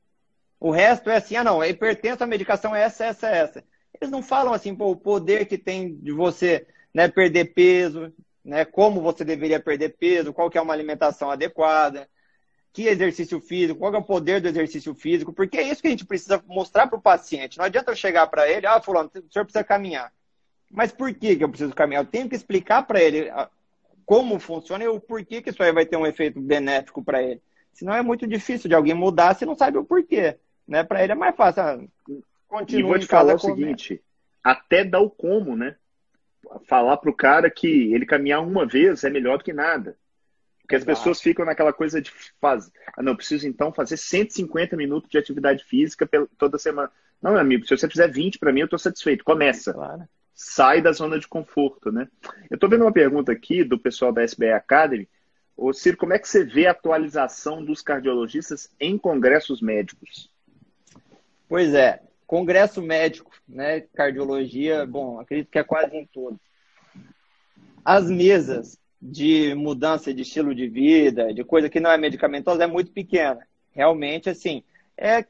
Speaker 2: O resto é assim, ah não, a hipertenso, a medicação é essa, essa, essa. Eles não falam assim, pô, o poder que tem de você né, perder peso, né, como você deveria perder peso, qual que é uma alimentação adequada, que exercício físico, qual é o poder do exercício físico, porque é isso que a gente precisa mostrar para o paciente. Não adianta eu chegar para ele, ah, fulano, o senhor precisa caminhar. Mas por que, que eu preciso caminhar? Eu tenho que explicar para ele ah, como funciona e o porquê que isso aí vai ter um efeito benéfico para ele. Senão é muito difícil de alguém mudar se não sabe o porquê. Né? Para ele é mais fácil. Ah,
Speaker 1: continua e vou te falar o seguinte, até dar o como, né? Falar para o cara que ele caminhar uma vez é melhor do que nada. Porque as pessoas ficam naquela coisa de fazer. Ah, não, preciso então fazer 150 minutos de atividade física toda semana. Não, meu amigo, se você fizer 20 para mim, eu estou satisfeito. Começa. Claro. Sai da zona de conforto, né? Eu estou vendo uma pergunta aqui do pessoal da SBA Academy. Ô, Ciro, como é que você vê a atualização dos cardiologistas em congressos médicos?
Speaker 2: Pois é, congresso médico, né? Cardiologia, bom, acredito que é quase em todos. As mesas de mudança de estilo de vida, de coisa que não é medicamentosa, é muito pequena. Realmente, assim, é.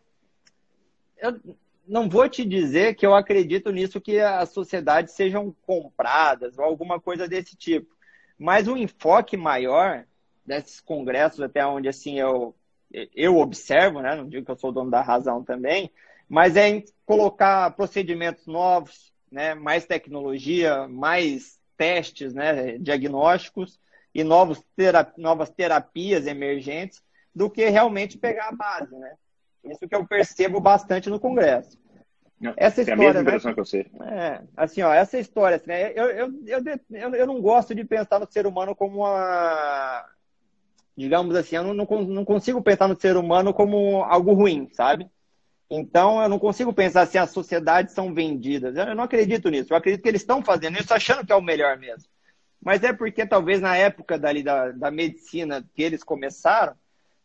Speaker 2: Eu não vou te dizer que eu acredito nisso que as sociedades sejam compradas ou alguma coisa desse tipo. Mas um enfoque maior desses congressos, até onde assim eu, eu observo, né? não digo que eu sou dono da razão também, mas é em colocar procedimentos novos, né? mais tecnologia, mais testes né, diagnósticos e novos terap novas terapias emergentes do que realmente pegar a base, né? Isso que eu percebo bastante no Congresso.
Speaker 1: Essa história, é a mesma impressão né? que eu sei.
Speaker 2: É, assim, ó, essa história, assim, né, eu, eu, eu, eu, não gosto de pensar no ser humano como uma... Digamos assim, eu não, não consigo pensar no ser humano como algo ruim, sabe? Então, eu não consigo pensar se as sociedades são vendidas. Eu não acredito nisso. Eu acredito que eles estão fazendo isso achando que é o melhor mesmo. Mas é porque talvez na época dali da, da medicina que eles começaram,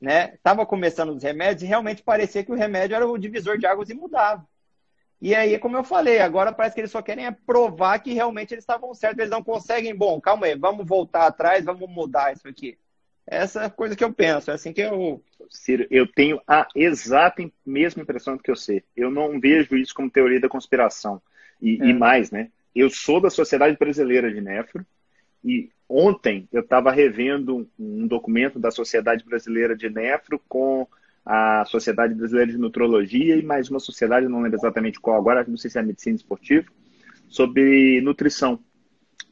Speaker 2: né, estava começando os remédios e realmente parecia que o remédio era o divisor de águas e mudava. E aí, como eu falei, agora parece que eles só querem é provar que realmente eles estavam certos. Eles não conseguem, bom, calma aí, vamos voltar atrás, vamos mudar isso aqui. Essa é a coisa que eu penso, é assim que eu.
Speaker 1: Ciro, eu tenho a exata mesma impressão do que sei. Eu não vejo isso como teoria da conspiração. E, é. e mais, né? Eu sou da Sociedade Brasileira de Nefro e ontem eu estava revendo um documento da Sociedade Brasileira de Nefro com a Sociedade Brasileira de Nutrologia e mais uma sociedade, não lembro exatamente qual agora, não sei se é a Medicina Esportiva, sobre nutrição.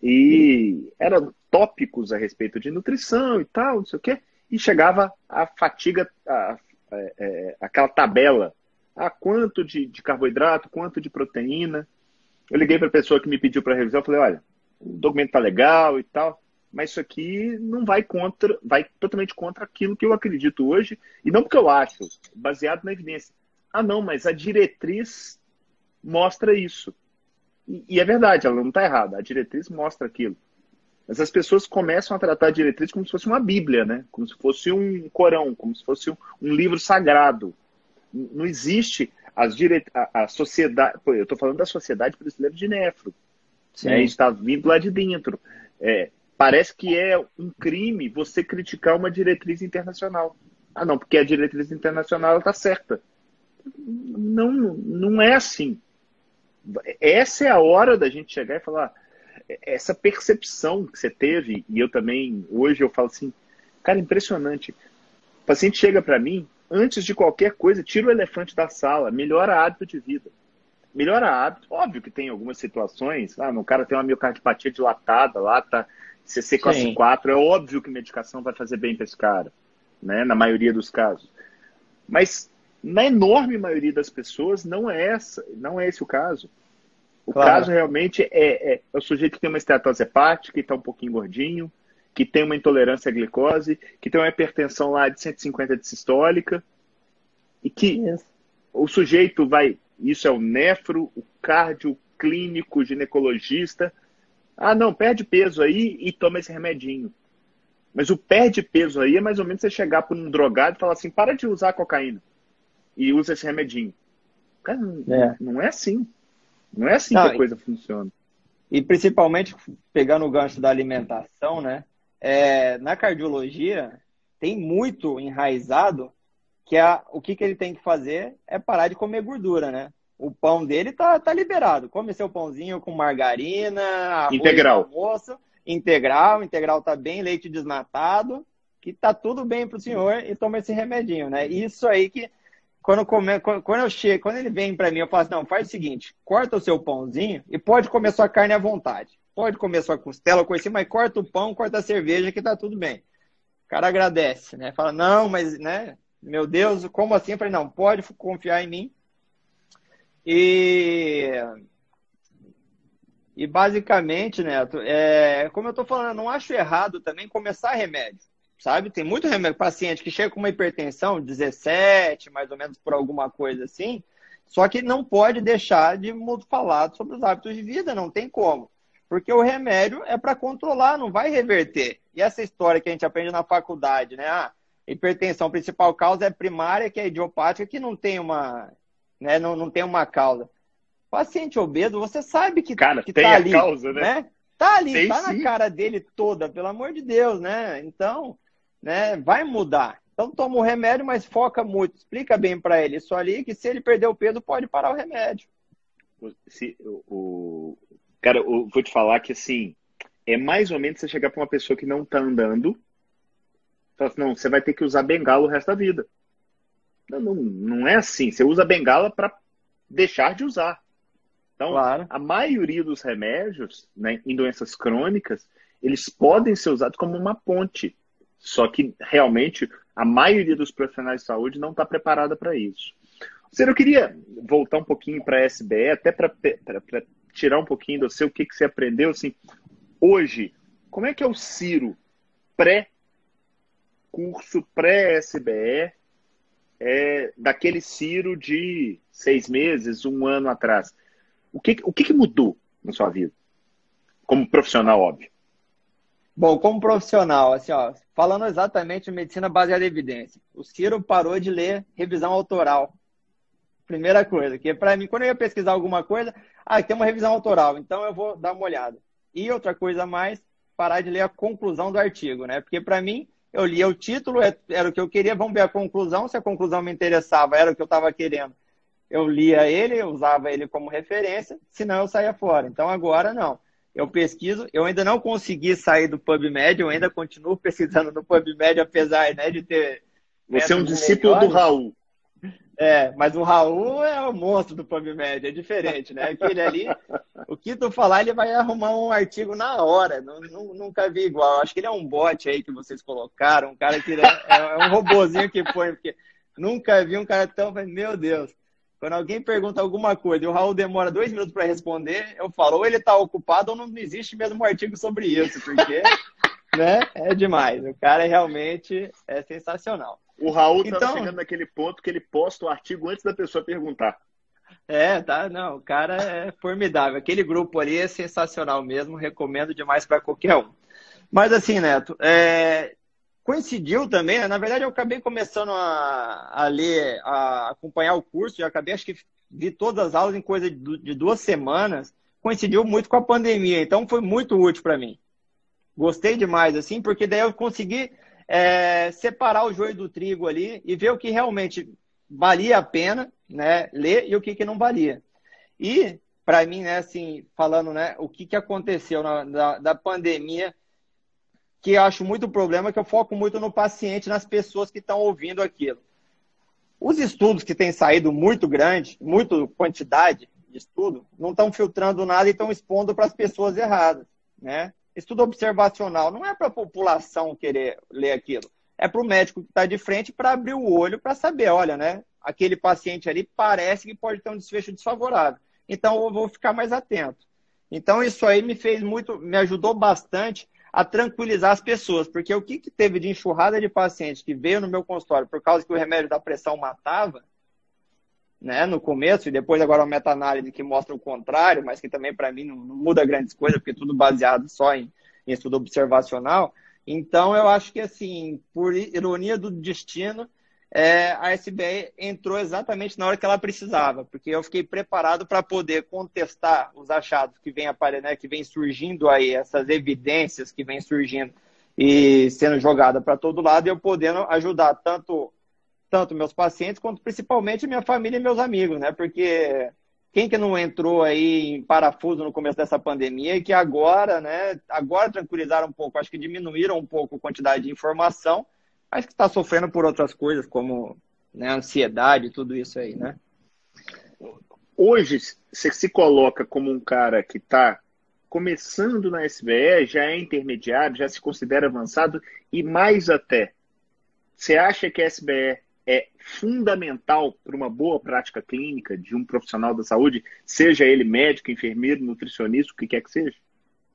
Speaker 1: E eram tópicos a respeito de nutrição e tal, não sei o quê, e chegava a fatiga, a, é, é, aquela tabela, a quanto de, de, carboidrato, quanto de proteína. Eu liguei para a pessoa que me pediu para revisar, eu falei, olha, o documento tá legal e tal, mas isso aqui não vai contra, vai totalmente contra aquilo que eu acredito hoje, e não porque eu acho, baseado na evidência. Ah, não, mas a diretriz mostra isso. E, é verdade, ela não está errada. A diretriz mostra aquilo. Mas as pessoas começam a tratar a diretriz como se fosse uma Bíblia, né? Como se fosse um Corão, como se fosse um, um livro sagrado. Não existe as dire... a, a sociedade. Pô, eu estou falando da Sociedade Brasileira de Nefro. Né? A gente está vindo lá de dentro. É, parece que é um crime você criticar uma diretriz internacional. Ah, não, porque a diretriz internacional está certa. Não, não é assim essa é a hora da gente chegar e falar essa percepção que você teve e eu também hoje eu falo assim, cara, impressionante. O paciente chega para mim, antes de qualquer coisa, tira o elefante da sala, melhora hábito de vida. melhora hábito. Óbvio que tem algumas situações, ah, o cara tem uma miocardiopatia dilatada lá, tá CC classe 4, é óbvio que medicação vai fazer bem para esse cara, né? Na maioria dos casos. Mas na enorme maioria das pessoas não é essa, não é esse o caso. O claro. caso realmente é, é, é, o sujeito que tem uma esteatose hepática, que está um pouquinho gordinho, que tem uma intolerância à glicose, que tem uma hipertensão lá de 150 de sistólica, e que yes. o sujeito vai, isso é o nefro, o cardio, clínico, ginecologista. Ah, não, perde peso aí e toma esse remedinho. Mas o perde peso aí é mais ou menos você chegar para um drogado e falar assim: para de usar cocaína e usa esse remedinho. Cara, é. não é assim. Não é assim não, que a coisa funciona.
Speaker 2: E principalmente pegando o gancho da alimentação, né? É, na cardiologia tem muito enraizado que a, o que, que ele tem que fazer é parar de comer gordura, né? O pão dele tá, tá liberado. Come seu pãozinho com margarina, arroz
Speaker 1: integral.
Speaker 2: almoço, integral, integral tá bem, leite desnatado, que tá tudo bem pro senhor e toma esse remedinho, né? Isso aí que quando, come, quando eu chego, quando ele vem para mim, eu falo assim, não, faz o seguinte, corta o seu pãozinho e pode comer sua carne à vontade. Pode comer sua costela, coisa assim, mas corta o pão, corta a cerveja que tá tudo bem. O cara agradece, né? Fala, não, mas, né? Meu Deus, como assim? Eu falei, não, pode confiar em mim. E, e basicamente, Neto, é, como eu estou falando, não acho errado também começar remédio sabe? Tem muito paciente que chega com uma hipertensão 17, mais ou menos por alguma coisa assim, só que não pode deixar de falar sobre os hábitos de vida, não tem como. Porque o remédio é para controlar, não vai reverter. E essa história que a gente aprende na faculdade, né? Ah, hipertensão, principal causa é primária, que é idiopática, que não tem uma, né, não, não tem uma causa. Paciente obeso, você sabe que,
Speaker 1: Cara,
Speaker 2: que
Speaker 1: tem
Speaker 2: tá
Speaker 1: a
Speaker 2: ali,
Speaker 1: causa, né? né?
Speaker 2: Tá ali, tem, tá sim. na cara dele toda, pelo amor de Deus, né? Então, né, vai mudar. Então toma o remédio, mas foca muito. Explica bem para ele isso ali, que se ele perder o peso, pode parar o remédio.
Speaker 1: Se, o, cara, eu vou te falar que assim, é mais ou menos você chegar para uma pessoa que não está andando, fala assim, não, você vai ter que usar bengala o resto da vida. Não, não, não é assim. Você usa bengala para deixar de usar. Então, claro. a maioria dos remédios né, em doenças crônicas, eles podem ser usados como uma ponte só que realmente a maioria dos profissionais de saúde não está preparada para isso. Você eu queria voltar um pouquinho para a SBE, até para tirar um pouquinho do seu, o que, que você aprendeu. Assim, hoje, como é que é o Ciro pré-curso, pré-SBE, é, daquele Ciro de seis meses, um ano atrás? O que, o que, que mudou na sua vida? Como profissional, óbvio.
Speaker 2: Bom, como profissional, assim, ó, falando exatamente medicina baseada em evidência, o Ciro parou de ler revisão autoral. Primeira coisa, que para mim, quando eu ia pesquisar alguma coisa, ah, tem uma revisão autoral, então eu vou dar uma olhada. E outra coisa mais, parar de ler a conclusão do artigo, né? Porque para mim, eu lia o título, é, era o que eu queria, vamos ver a conclusão, se a conclusão me interessava, era o que eu estava querendo. Eu lia ele, eu usava ele como referência, senão eu saía fora. Então agora não eu pesquiso, eu ainda não consegui sair do PubMed, eu ainda continuo pesquisando no PubMed, apesar né, de ter.
Speaker 1: Você é um discípulo melhores. do Raul.
Speaker 2: É, mas o Raul é o monstro do PubMed, é diferente, né? Aquele ali, o que tu falar, ele vai arrumar um artigo na hora. Não, não, nunca vi igual. Acho que ele é um bot aí que vocês colocaram, um cara que é, é um robozinho que põe, porque nunca vi um cara tão. Meu Deus. Quando alguém pergunta alguma coisa e o Raul demora dois minutos para responder, eu falo, ou ele está ocupado ou não existe mesmo um artigo sobre isso, porque né, é demais. O cara realmente é sensacional.
Speaker 1: O Raul está então, chegando naquele ponto que ele posta o artigo antes da pessoa perguntar.
Speaker 2: É, tá, não, o cara é formidável. Aquele grupo ali é sensacional mesmo, recomendo demais para qualquer um. Mas assim, Neto, é, coincidiu também, né? na verdade eu acabei começando a, a ler, a acompanhar o curso, já acabei, acho que vi todas as aulas em coisa de, de duas semanas, coincidiu muito com a pandemia, então foi muito útil para mim. Gostei demais, assim, porque daí eu consegui é, separar o joio do trigo ali e ver o que realmente valia a pena né, ler e o que, que não valia. E, para mim, né, assim, falando né, o que, que aconteceu na, da, da pandemia, que eu acho muito problema, que eu foco muito no paciente, nas pessoas que estão ouvindo aquilo. Os estudos que têm saído muito grande, muito quantidade de estudo não estão filtrando nada e estão expondo para as pessoas erradas, né? Estudo observacional não é para a população querer ler aquilo, é para o médico que está de frente para abrir o olho para saber, olha, né? Aquele paciente ali parece que pode ter um desfecho desfavorável. Então eu vou ficar mais atento. Então isso aí me fez muito, me ajudou bastante a tranquilizar as pessoas, porque o que, que teve de enxurrada de pacientes que veio no meu consultório por causa que o remédio da pressão matava, né, no começo, e depois agora uma meta-análise que mostra o contrário, mas que também para mim não, não, muda grandes coisas, porque tudo baseado só em, em estudo observacional. Então eu acho que assim, por ironia do destino, é, a SBE entrou exatamente na hora que ela precisava, porque eu fiquei preparado para poder contestar os achados que vem aparecendo, né, que vem surgindo aí, essas evidências que vem surgindo e sendo jogada para todo lado, e eu podendo ajudar tanto tanto meus pacientes quanto principalmente minha família e meus amigos, né? Porque quem que não entrou aí em parafuso no começo dessa pandemia e que agora, né, agora tranquilizaram um pouco, acho que diminuíram um pouco a quantidade de informação mas que está sofrendo por outras coisas, como né, ansiedade, tudo isso aí, né?
Speaker 1: Hoje, você se coloca como um cara que está começando na SBE, já é intermediário, já se considera avançado e mais até. Você acha que a SBE é fundamental para uma boa prática clínica de um profissional da saúde, seja ele médico, enfermeiro, nutricionista, o que quer que seja?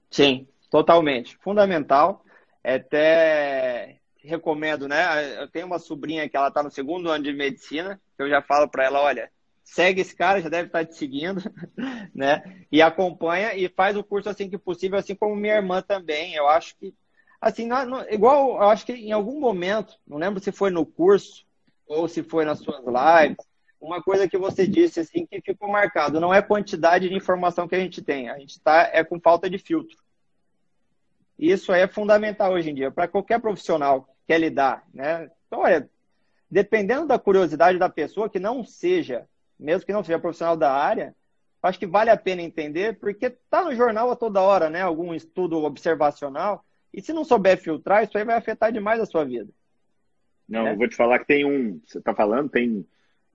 Speaker 2: Sim, totalmente. Fundamental. É até recomendo, né? Eu tenho uma sobrinha que ela está no segundo ano de medicina, que eu já falo para ela, olha, segue esse cara, já deve estar tá te seguindo, né? E acompanha e faz o curso assim que possível, assim como minha irmã também. Eu acho que, assim, igual, eu acho que em algum momento, não lembro se foi no curso ou se foi nas suas lives, uma coisa que você disse assim que ficou marcado, não é quantidade de informação que a gente tem, a gente está é com falta de filtro. Isso é fundamental hoje em dia, para qualquer profissional que quer lidar. Né? Então, olha, dependendo da curiosidade da pessoa, que não seja, mesmo que não seja profissional da área, acho que vale a pena entender, porque está no jornal a toda hora, né? Algum estudo observacional, e se não souber filtrar, isso aí vai afetar demais a sua vida.
Speaker 1: Não, né? eu vou te falar que tem um, você está falando, tem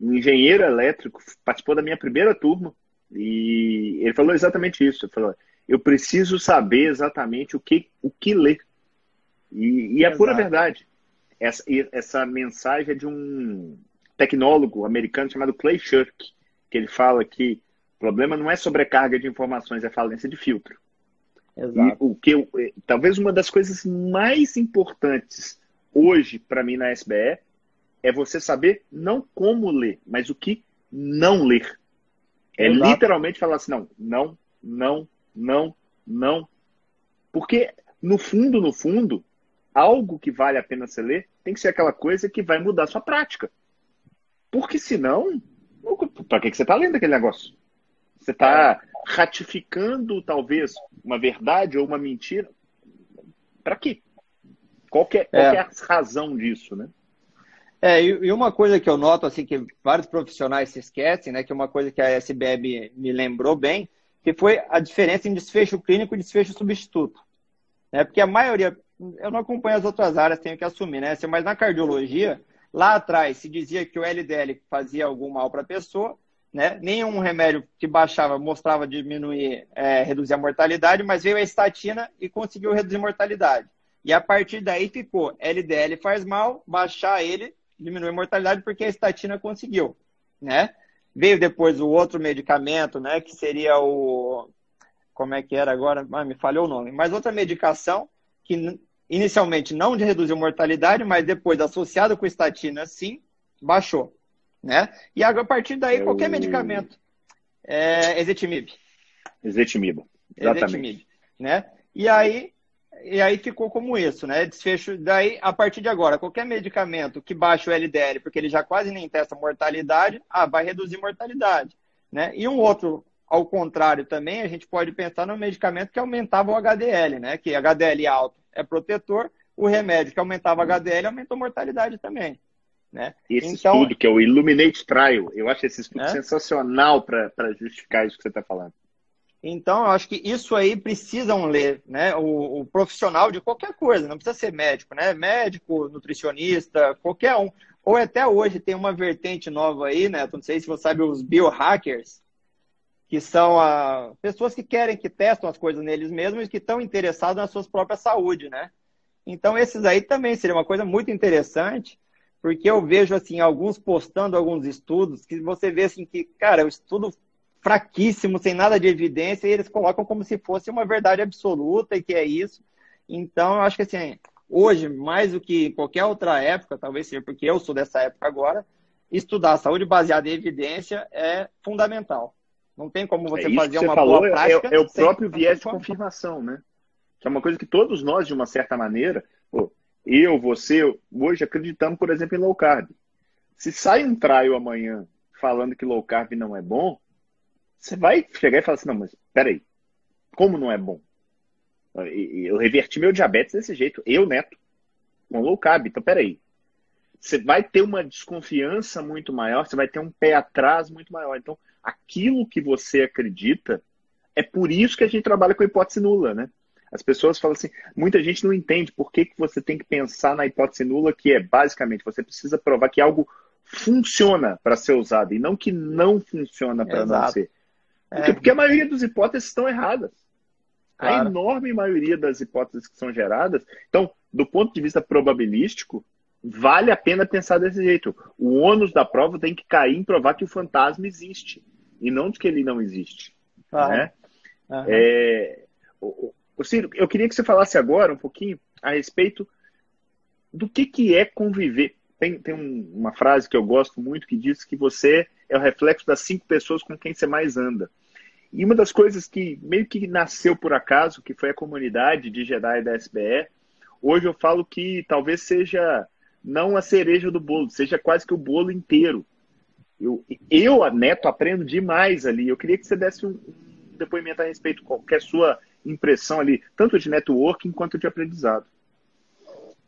Speaker 1: um engenheiro elétrico, participou da minha primeira turma, e ele falou exatamente isso. Ele falou: eu preciso saber exatamente o que, o que ler. E, e é pura verdade. Essa, essa mensagem é de um tecnólogo americano chamado Clay Shirk, que ele fala que o problema não é sobrecarga de informações, é falência de filtro. Exato. E o que eu, eh, talvez uma das coisas mais importantes hoje para mim na SBE é você saber não como ler, mas o que não ler. É Exato. literalmente falar assim, não, não, não, não, não. Porque, no fundo, no fundo, algo que vale a pena você ler tem que ser aquela coisa que vai mudar a sua prática. Porque senão, para que você está lendo aquele negócio? Você está ratificando, talvez, uma verdade ou uma mentira. Para quê? Qual, que é, qual é. que é a razão disso, né?
Speaker 2: É, e uma coisa que eu noto, assim, que vários profissionais se esquecem, né, que é uma coisa que a SBB me lembrou bem, que foi a diferença em desfecho clínico e desfecho substituto. Né? Porque a maioria, eu não acompanho as outras áreas, tenho que assumir, né? Mas na cardiologia, lá atrás se dizia que o LDL fazia algum mal para a pessoa, né? Nenhum remédio que baixava mostrava diminuir, é, reduzir a mortalidade, mas veio a estatina e conseguiu reduzir a mortalidade. E a partir daí ficou LDL faz mal, baixar ele diminui a mortalidade porque a estatina conseguiu, né? Veio depois o outro medicamento, né, que seria o. Como é que era agora? Ah, me falhou o nome. Mas outra medicação que inicialmente não reduziu mortalidade, mas depois, associado com estatina, sim, baixou. Né? E a partir daí, Eu... qualquer medicamento. É, ezetimibe.
Speaker 1: Ezetimibe, exatamente. Ezetimibe,
Speaker 2: né? E aí, e aí ficou como isso, né? Desfecho. Daí, a partir de agora, qualquer medicamento que baixe o LDL, porque ele já quase nem testa mortalidade, ah, vai reduzir mortalidade, né? E um outro, ao contrário também, a gente pode pensar no medicamento que aumentava o HDL, né? Que HDL alto é protetor, o remédio que aumentava o HDL aumentou a mortalidade também. Né?
Speaker 1: Esse então, estudo, que é o Illuminate Trial, eu acho esse estudo é? sensacional para justificar isso que você está falando.
Speaker 2: Então, eu acho que isso aí precisam ler, né? O, o, profissional de qualquer coisa, não precisa ser médico, né? Médico, nutricionista, qualquer um. Ou até hoje tem uma vertente nova aí, né? Não sei se você sabe os biohackers, que são a, pessoas que querem, que testam as coisas neles mesmos e que estão interessados na sua própria saúde, né? Então, esses aí também seria uma coisa muito interessante, porque eu vejo, assim, alguns postando alguns estudos que você vê, assim, que, cara, um estudo fraquíssimo, sem nada de evidência, e eles colocam como se fosse uma verdade absoluta e que é isso. Então, eu acho que, assim, hoje, mais do que qualquer outra época, talvez seja porque eu sou dessa época agora, estudar saúde baseada em evidência é fundamental. Não tem como você
Speaker 1: é
Speaker 2: fazer
Speaker 1: você
Speaker 2: uma
Speaker 1: falou,
Speaker 2: boa
Speaker 1: é,
Speaker 2: prática.
Speaker 1: É, é o próprio viés de confirmação, né? Que é uma coisa que todos nós, de uma certa maneira, pô, eu, você, hoje acreditamos, por exemplo, em low carb. Se sai um trial amanhã falando que low carb não é bom, você vai chegar e falar assim, não, mas peraí, como não é bom? Eu reverti meu diabetes desse jeito, eu, Neto, com low carb, então peraí. Você vai ter uma desconfiança muito maior, você vai ter um pé atrás muito maior. Então, aquilo que você acredita, é por isso que a gente trabalha com hipótese nula, né? As pessoas falam assim, muita gente não entende por que, que você tem que pensar na hipótese nula, que é basicamente você precisa provar que algo funciona para ser usado e não que não funciona para não ser. Porque, é. porque a maioria das hipóteses estão erradas. Claro. A enorme maioria das hipóteses que são geradas. Então, do ponto de vista probabilístico, vale a pena pensar desse jeito. O ônus da prova tem que cair em provar que o fantasma existe e não de que ele não existe. Claro. Né? Uhum. É, o Ciro, eu queria que você falasse agora um pouquinho a respeito do que, que é conviver. Tem, tem um, uma frase que eu gosto muito que diz que você é o reflexo das cinco pessoas com quem você mais anda. E uma das coisas que meio que nasceu por acaso, que foi a comunidade de Jedi da SBE, hoje eu falo que talvez seja não a cereja do bolo, seja quase que o bolo inteiro. Eu, eu Neto, aprendo demais ali. Eu queria que você desse um, depoimento a respeito, qual a sua impressão ali, tanto de networking quanto de aprendizado.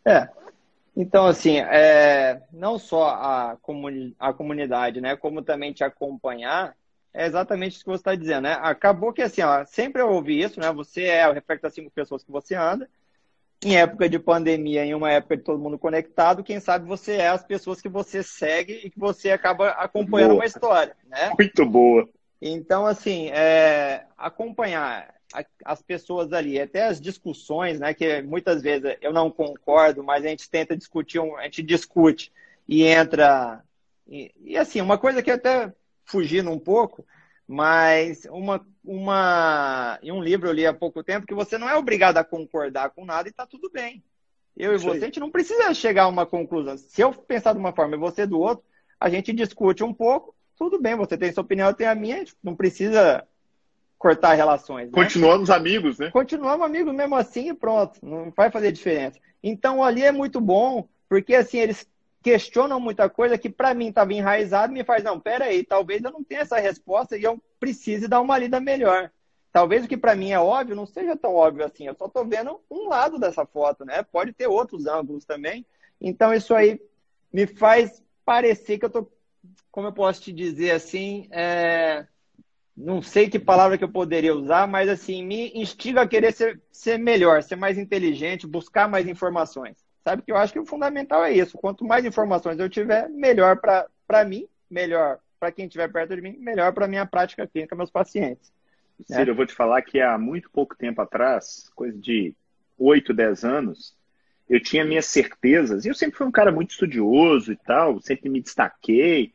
Speaker 2: É. Então, assim, é, não só a, comuni a comunidade, né, como também te acompanhar, é exatamente isso que você está dizendo, né? Acabou que, assim, ó, sempre eu ouvi isso, né? Você é o reflexo das cinco pessoas que você anda. Em época de pandemia, em uma época de todo mundo conectado, quem sabe você é as pessoas que você segue e que você acaba acompanhando boa. uma história, né?
Speaker 1: Muito boa.
Speaker 2: Então, assim, é, acompanhar as pessoas ali, até as discussões, né, que muitas vezes eu não concordo, mas a gente tenta discutir, a gente discute e entra. E, e assim, uma coisa que até fugindo um pouco, mas uma, uma, em um livro eu li há pouco tempo que você não é obrigado a concordar com nada e está tudo bem. Eu e você, a gente não precisa chegar a uma conclusão. Se eu pensar de uma forma e você do outro, a gente discute um pouco, tudo bem, você tem sua opinião, eu tenho a minha, a gente não precisa cortar relações. Né?
Speaker 1: Continuamos amigos, né?
Speaker 2: Continuamos amigos mesmo assim e pronto. Não vai fazer diferença. Então ali é muito bom, porque assim, eles questionam muita coisa que para mim estava enraizado me faz, não, peraí, talvez eu não tenha essa resposta e eu precise dar uma lida melhor. Talvez o que para mim é óbvio não seja tão óbvio assim. Eu só estou vendo um lado dessa foto, né? Pode ter outros ângulos também. Então isso aí me faz parecer que eu tô, como eu posso te dizer assim, é não sei que palavra que eu poderia usar, mas assim, me instiga a querer ser, ser melhor, ser mais inteligente, buscar mais informações. Sabe que eu acho que o fundamental é isso. Quanto mais informações eu tiver, melhor para mim, melhor para quem estiver perto de mim, melhor para minha prática clínica, meus pacientes.
Speaker 1: Né? eu vou te falar que há muito pouco tempo atrás, coisa de 8, 10 anos, eu tinha minhas certezas, e eu sempre fui um cara muito estudioso e tal, sempre me destaquei,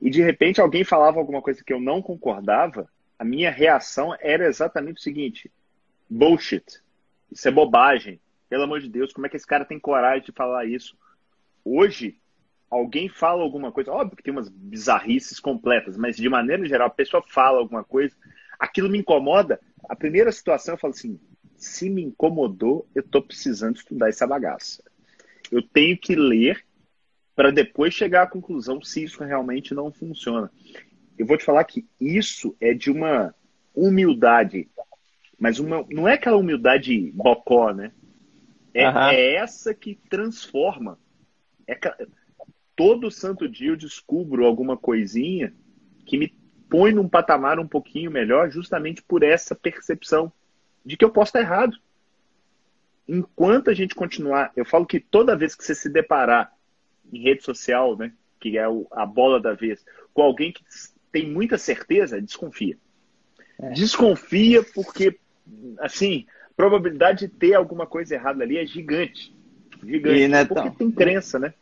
Speaker 1: e de repente alguém falava alguma coisa que eu não concordava, a minha reação era exatamente o seguinte: bullshit. Isso é bobagem. Pelo amor de Deus, como é que esse cara tem coragem de falar isso? Hoje, alguém fala alguma coisa, óbvio que tem umas bizarrices completas, mas de maneira geral, a pessoa fala alguma coisa, aquilo me incomoda. A primeira situação eu falo assim: se me incomodou, eu estou precisando estudar essa bagaça. Eu tenho que ler para depois chegar à conclusão se isso realmente não funciona. Eu vou te falar que isso é de uma humildade, mas uma, não é aquela humildade bocó, né? É, uhum. é essa que transforma. É, todo santo dia eu descubro alguma coisinha que me põe num patamar um pouquinho melhor, justamente por essa percepção de que eu posso estar errado. Enquanto a gente continuar, eu falo que toda vez que você se deparar em rede social, né, que é a bola da vez, com alguém que tem muita certeza, desconfia. é. desconfia porque, assim, probabilidade de ter alguma coisa errada ali é gigante. Gigante. E, né, porque tem crença, né?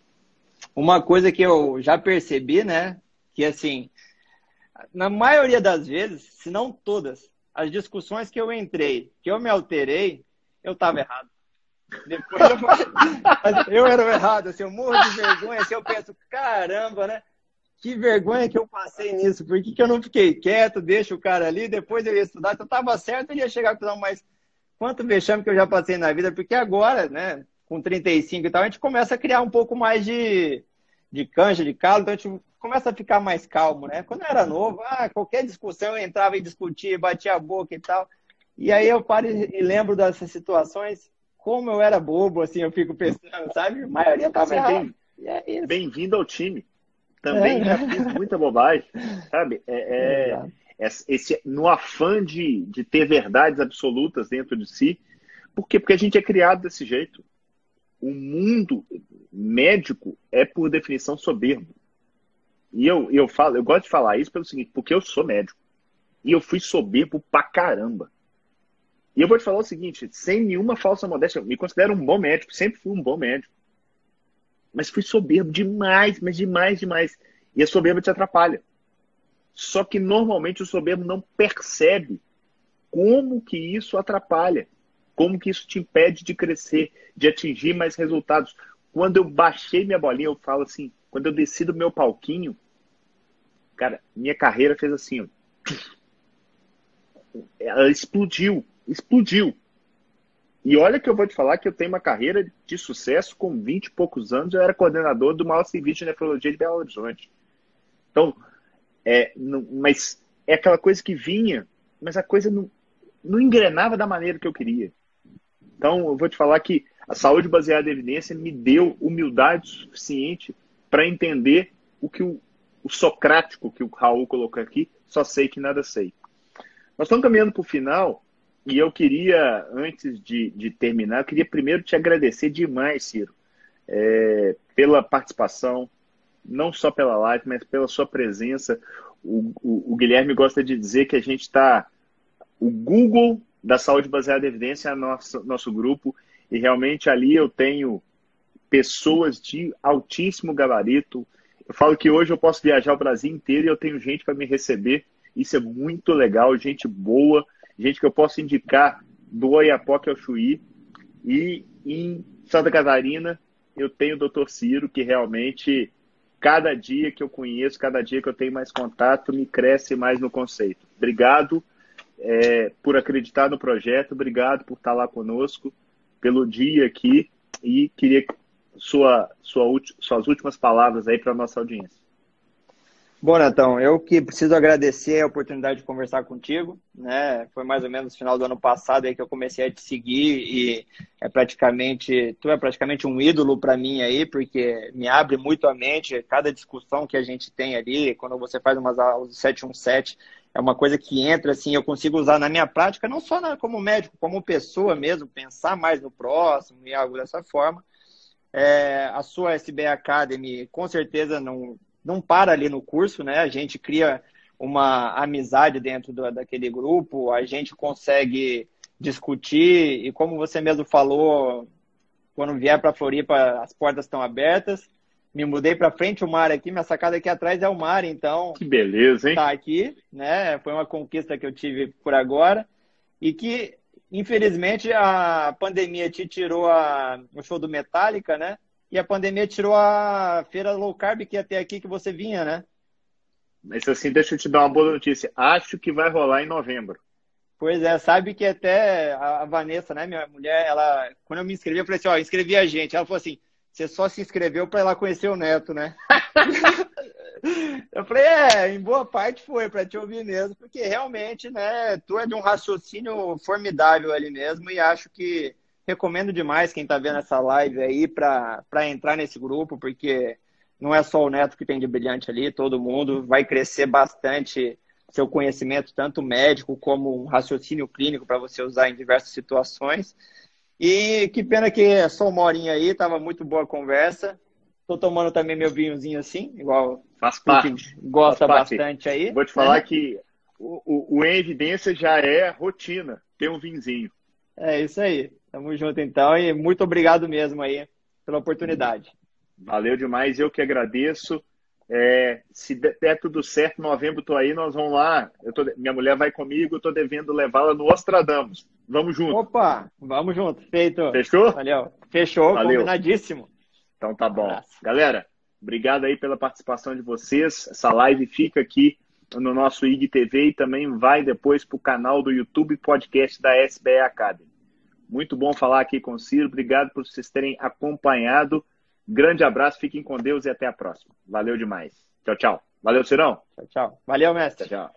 Speaker 2: Uma coisa que eu já percebi, né? Que assim, na maioria das vezes, se não todas, as discussões que eu entrei, que eu me alterei, eu estava errado. Depois eu, eu era errado, assim, eu morro de vergonha, assim, eu penso, caramba, né? Que vergonha que eu passei nisso, por que, que eu não fiquei quieto, deixa o cara ali, depois eu ia estudar, se eu estava certo, ele ia chegar com mas quanto vexame que eu já passei na vida, porque agora, né, com 35 e tal, a gente começa a criar um pouco mais de, de canja, de calo, então a gente começa a ficar mais calmo, né? Quando eu era novo, ah, qualquer discussão eu entrava e discutia, batia a boca e tal. E aí eu paro e lembro dessas situações, como eu era bobo, assim, eu fico pensando, sabe? A maioria tava
Speaker 1: errado. É Bem-vindo ao time. Também é. já fiz muita bobagem, sabe? É, é, esse, no afã de, de ter verdades absolutas dentro de si. Por quê? Porque a gente é criado desse jeito. O mundo médico é, por definição, soberbo. E eu, eu falo, eu gosto de falar isso pelo seguinte, porque eu sou médico. E eu fui soberbo pra caramba. E eu vou te falar o seguinte, sem nenhuma falsa modéstia, eu me considero um bom médico, sempre fui um bom médico. Mas fui soberbo demais, mas demais, demais. E a soberba te atrapalha. Só que normalmente o soberbo não percebe como que isso atrapalha, como que isso te impede de crescer, de atingir mais resultados. Quando eu baixei minha bolinha, eu falo assim, quando eu desci do meu palquinho, Cara, minha carreira fez assim, ó. Ela explodiu, explodiu. E olha que eu vou te falar que eu tenho uma carreira de sucesso com 20 e poucos anos. Eu era coordenador do maior serviço de nefrologia de Belo Horizonte. Então, é, não, mas é aquela coisa que vinha, mas a coisa não, não engrenava da maneira que eu queria. Então, eu vou te falar que a saúde baseada em evidência me deu humildade suficiente para entender o que o, o socrático que o Raul colocou aqui, só sei que nada sei. Nós estamos caminhando para o final e eu queria, antes de, de, terminar, eu queria primeiro te agradecer demais, Ciro, é, pela participação, não só pela live, mas pela sua presença. O, o, o Guilherme gosta de dizer que a gente está. O Google da saúde baseada em evidência é nosso, nosso grupo, e realmente ali eu tenho pessoas de altíssimo gabarito, eu falo que hoje eu posso viajar o Brasil inteiro e eu tenho gente para me receber. Isso é muito legal, gente boa, gente que eu posso indicar do Oiapoque ao Chuí. E em Santa Catarina eu tenho o Dr. Ciro, que realmente cada dia que eu conheço, cada dia que eu tenho mais contato, me cresce mais no conceito. Obrigado é, por acreditar no projeto, obrigado por estar lá conosco, pelo dia aqui e queria sua, sua, suas últimas palavras aí para a nossa audiência.
Speaker 2: Bom, Netão, eu que preciso agradecer a oportunidade de conversar contigo, né? Foi mais ou menos no final do ano passado aí que eu comecei a te seguir e é praticamente, tu é praticamente um ídolo para mim aí, porque me abre muito a mente, cada discussão que a gente tem ali, quando você faz umas aulas do 717, é uma coisa que entra assim, eu consigo usar na minha prática, não só na, como médico, como pessoa mesmo, pensar mais no próximo e algo dessa forma. É, a sua SB Academy com certeza não, não para ali no curso, né? A gente cria uma amizade dentro do, daquele grupo, a gente consegue discutir e como você mesmo falou, quando vier para Floripa as portas estão abertas. Me mudei para frente o mar aqui, minha sacada aqui atrás é o mar, então.
Speaker 1: Que beleza, hein?
Speaker 2: Tá aqui, né? Foi uma conquista que eu tive por agora e que Infelizmente, a pandemia te tirou a, o show do Metallica, né? E a pandemia tirou a feira low carb que até aqui que você vinha, né?
Speaker 1: Mas assim, deixa eu te dar uma boa notícia. Acho que vai rolar em novembro.
Speaker 2: Pois é, sabe que até a Vanessa, né, minha mulher, ela, quando eu me inscrevi, eu falei assim, ó, inscrevi a gente. Ela falou assim, você só se inscreveu para ela conhecer o neto, né? Eu falei, é, em boa parte foi para te ouvir mesmo, porque realmente, né, tu é de um raciocínio formidável ali mesmo e acho que recomendo demais quem está vendo essa live aí para entrar nesse grupo, porque não é só o Neto que tem de brilhante ali, todo mundo vai crescer bastante seu conhecimento, tanto médico como um raciocínio clínico para você usar em diversas situações. E que pena que é só uma horinha aí, tava muito boa a conversa. Tô tomando também meu vinhozinho assim, igual
Speaker 1: Faz parte.
Speaker 2: gosta
Speaker 1: Faz
Speaker 2: parte. bastante aí.
Speaker 1: Vou te falar né? que o, o, o Em Evidência já é rotina, ter um vinzinho.
Speaker 2: É isso aí. Tamo junto então e muito obrigado mesmo aí pela oportunidade.
Speaker 1: Valeu demais, eu que agradeço. É, se der tudo certo, novembro tô aí, nós vamos lá. Tô, minha mulher vai comigo, eu tô devendo levá-la no Ostradamus. Vamos junto.
Speaker 2: Opa, vamos junto. Feito.
Speaker 1: Fechou?
Speaker 2: Valeu. Fechou, Valeu. combinadíssimo.
Speaker 1: Então tá bom. Galera, obrigado aí pela participação de vocês. Essa live fica aqui no nosso IGTV e também vai depois para o canal do YouTube podcast da SBE Academy. Muito bom falar aqui com o Ciro. Obrigado por vocês terem acompanhado. Grande abraço, fiquem com Deus e até a próxima. Valeu demais. Tchau, tchau. Valeu, Cirão.
Speaker 2: Tchau, tchau. Valeu, mestre.
Speaker 1: Tchau.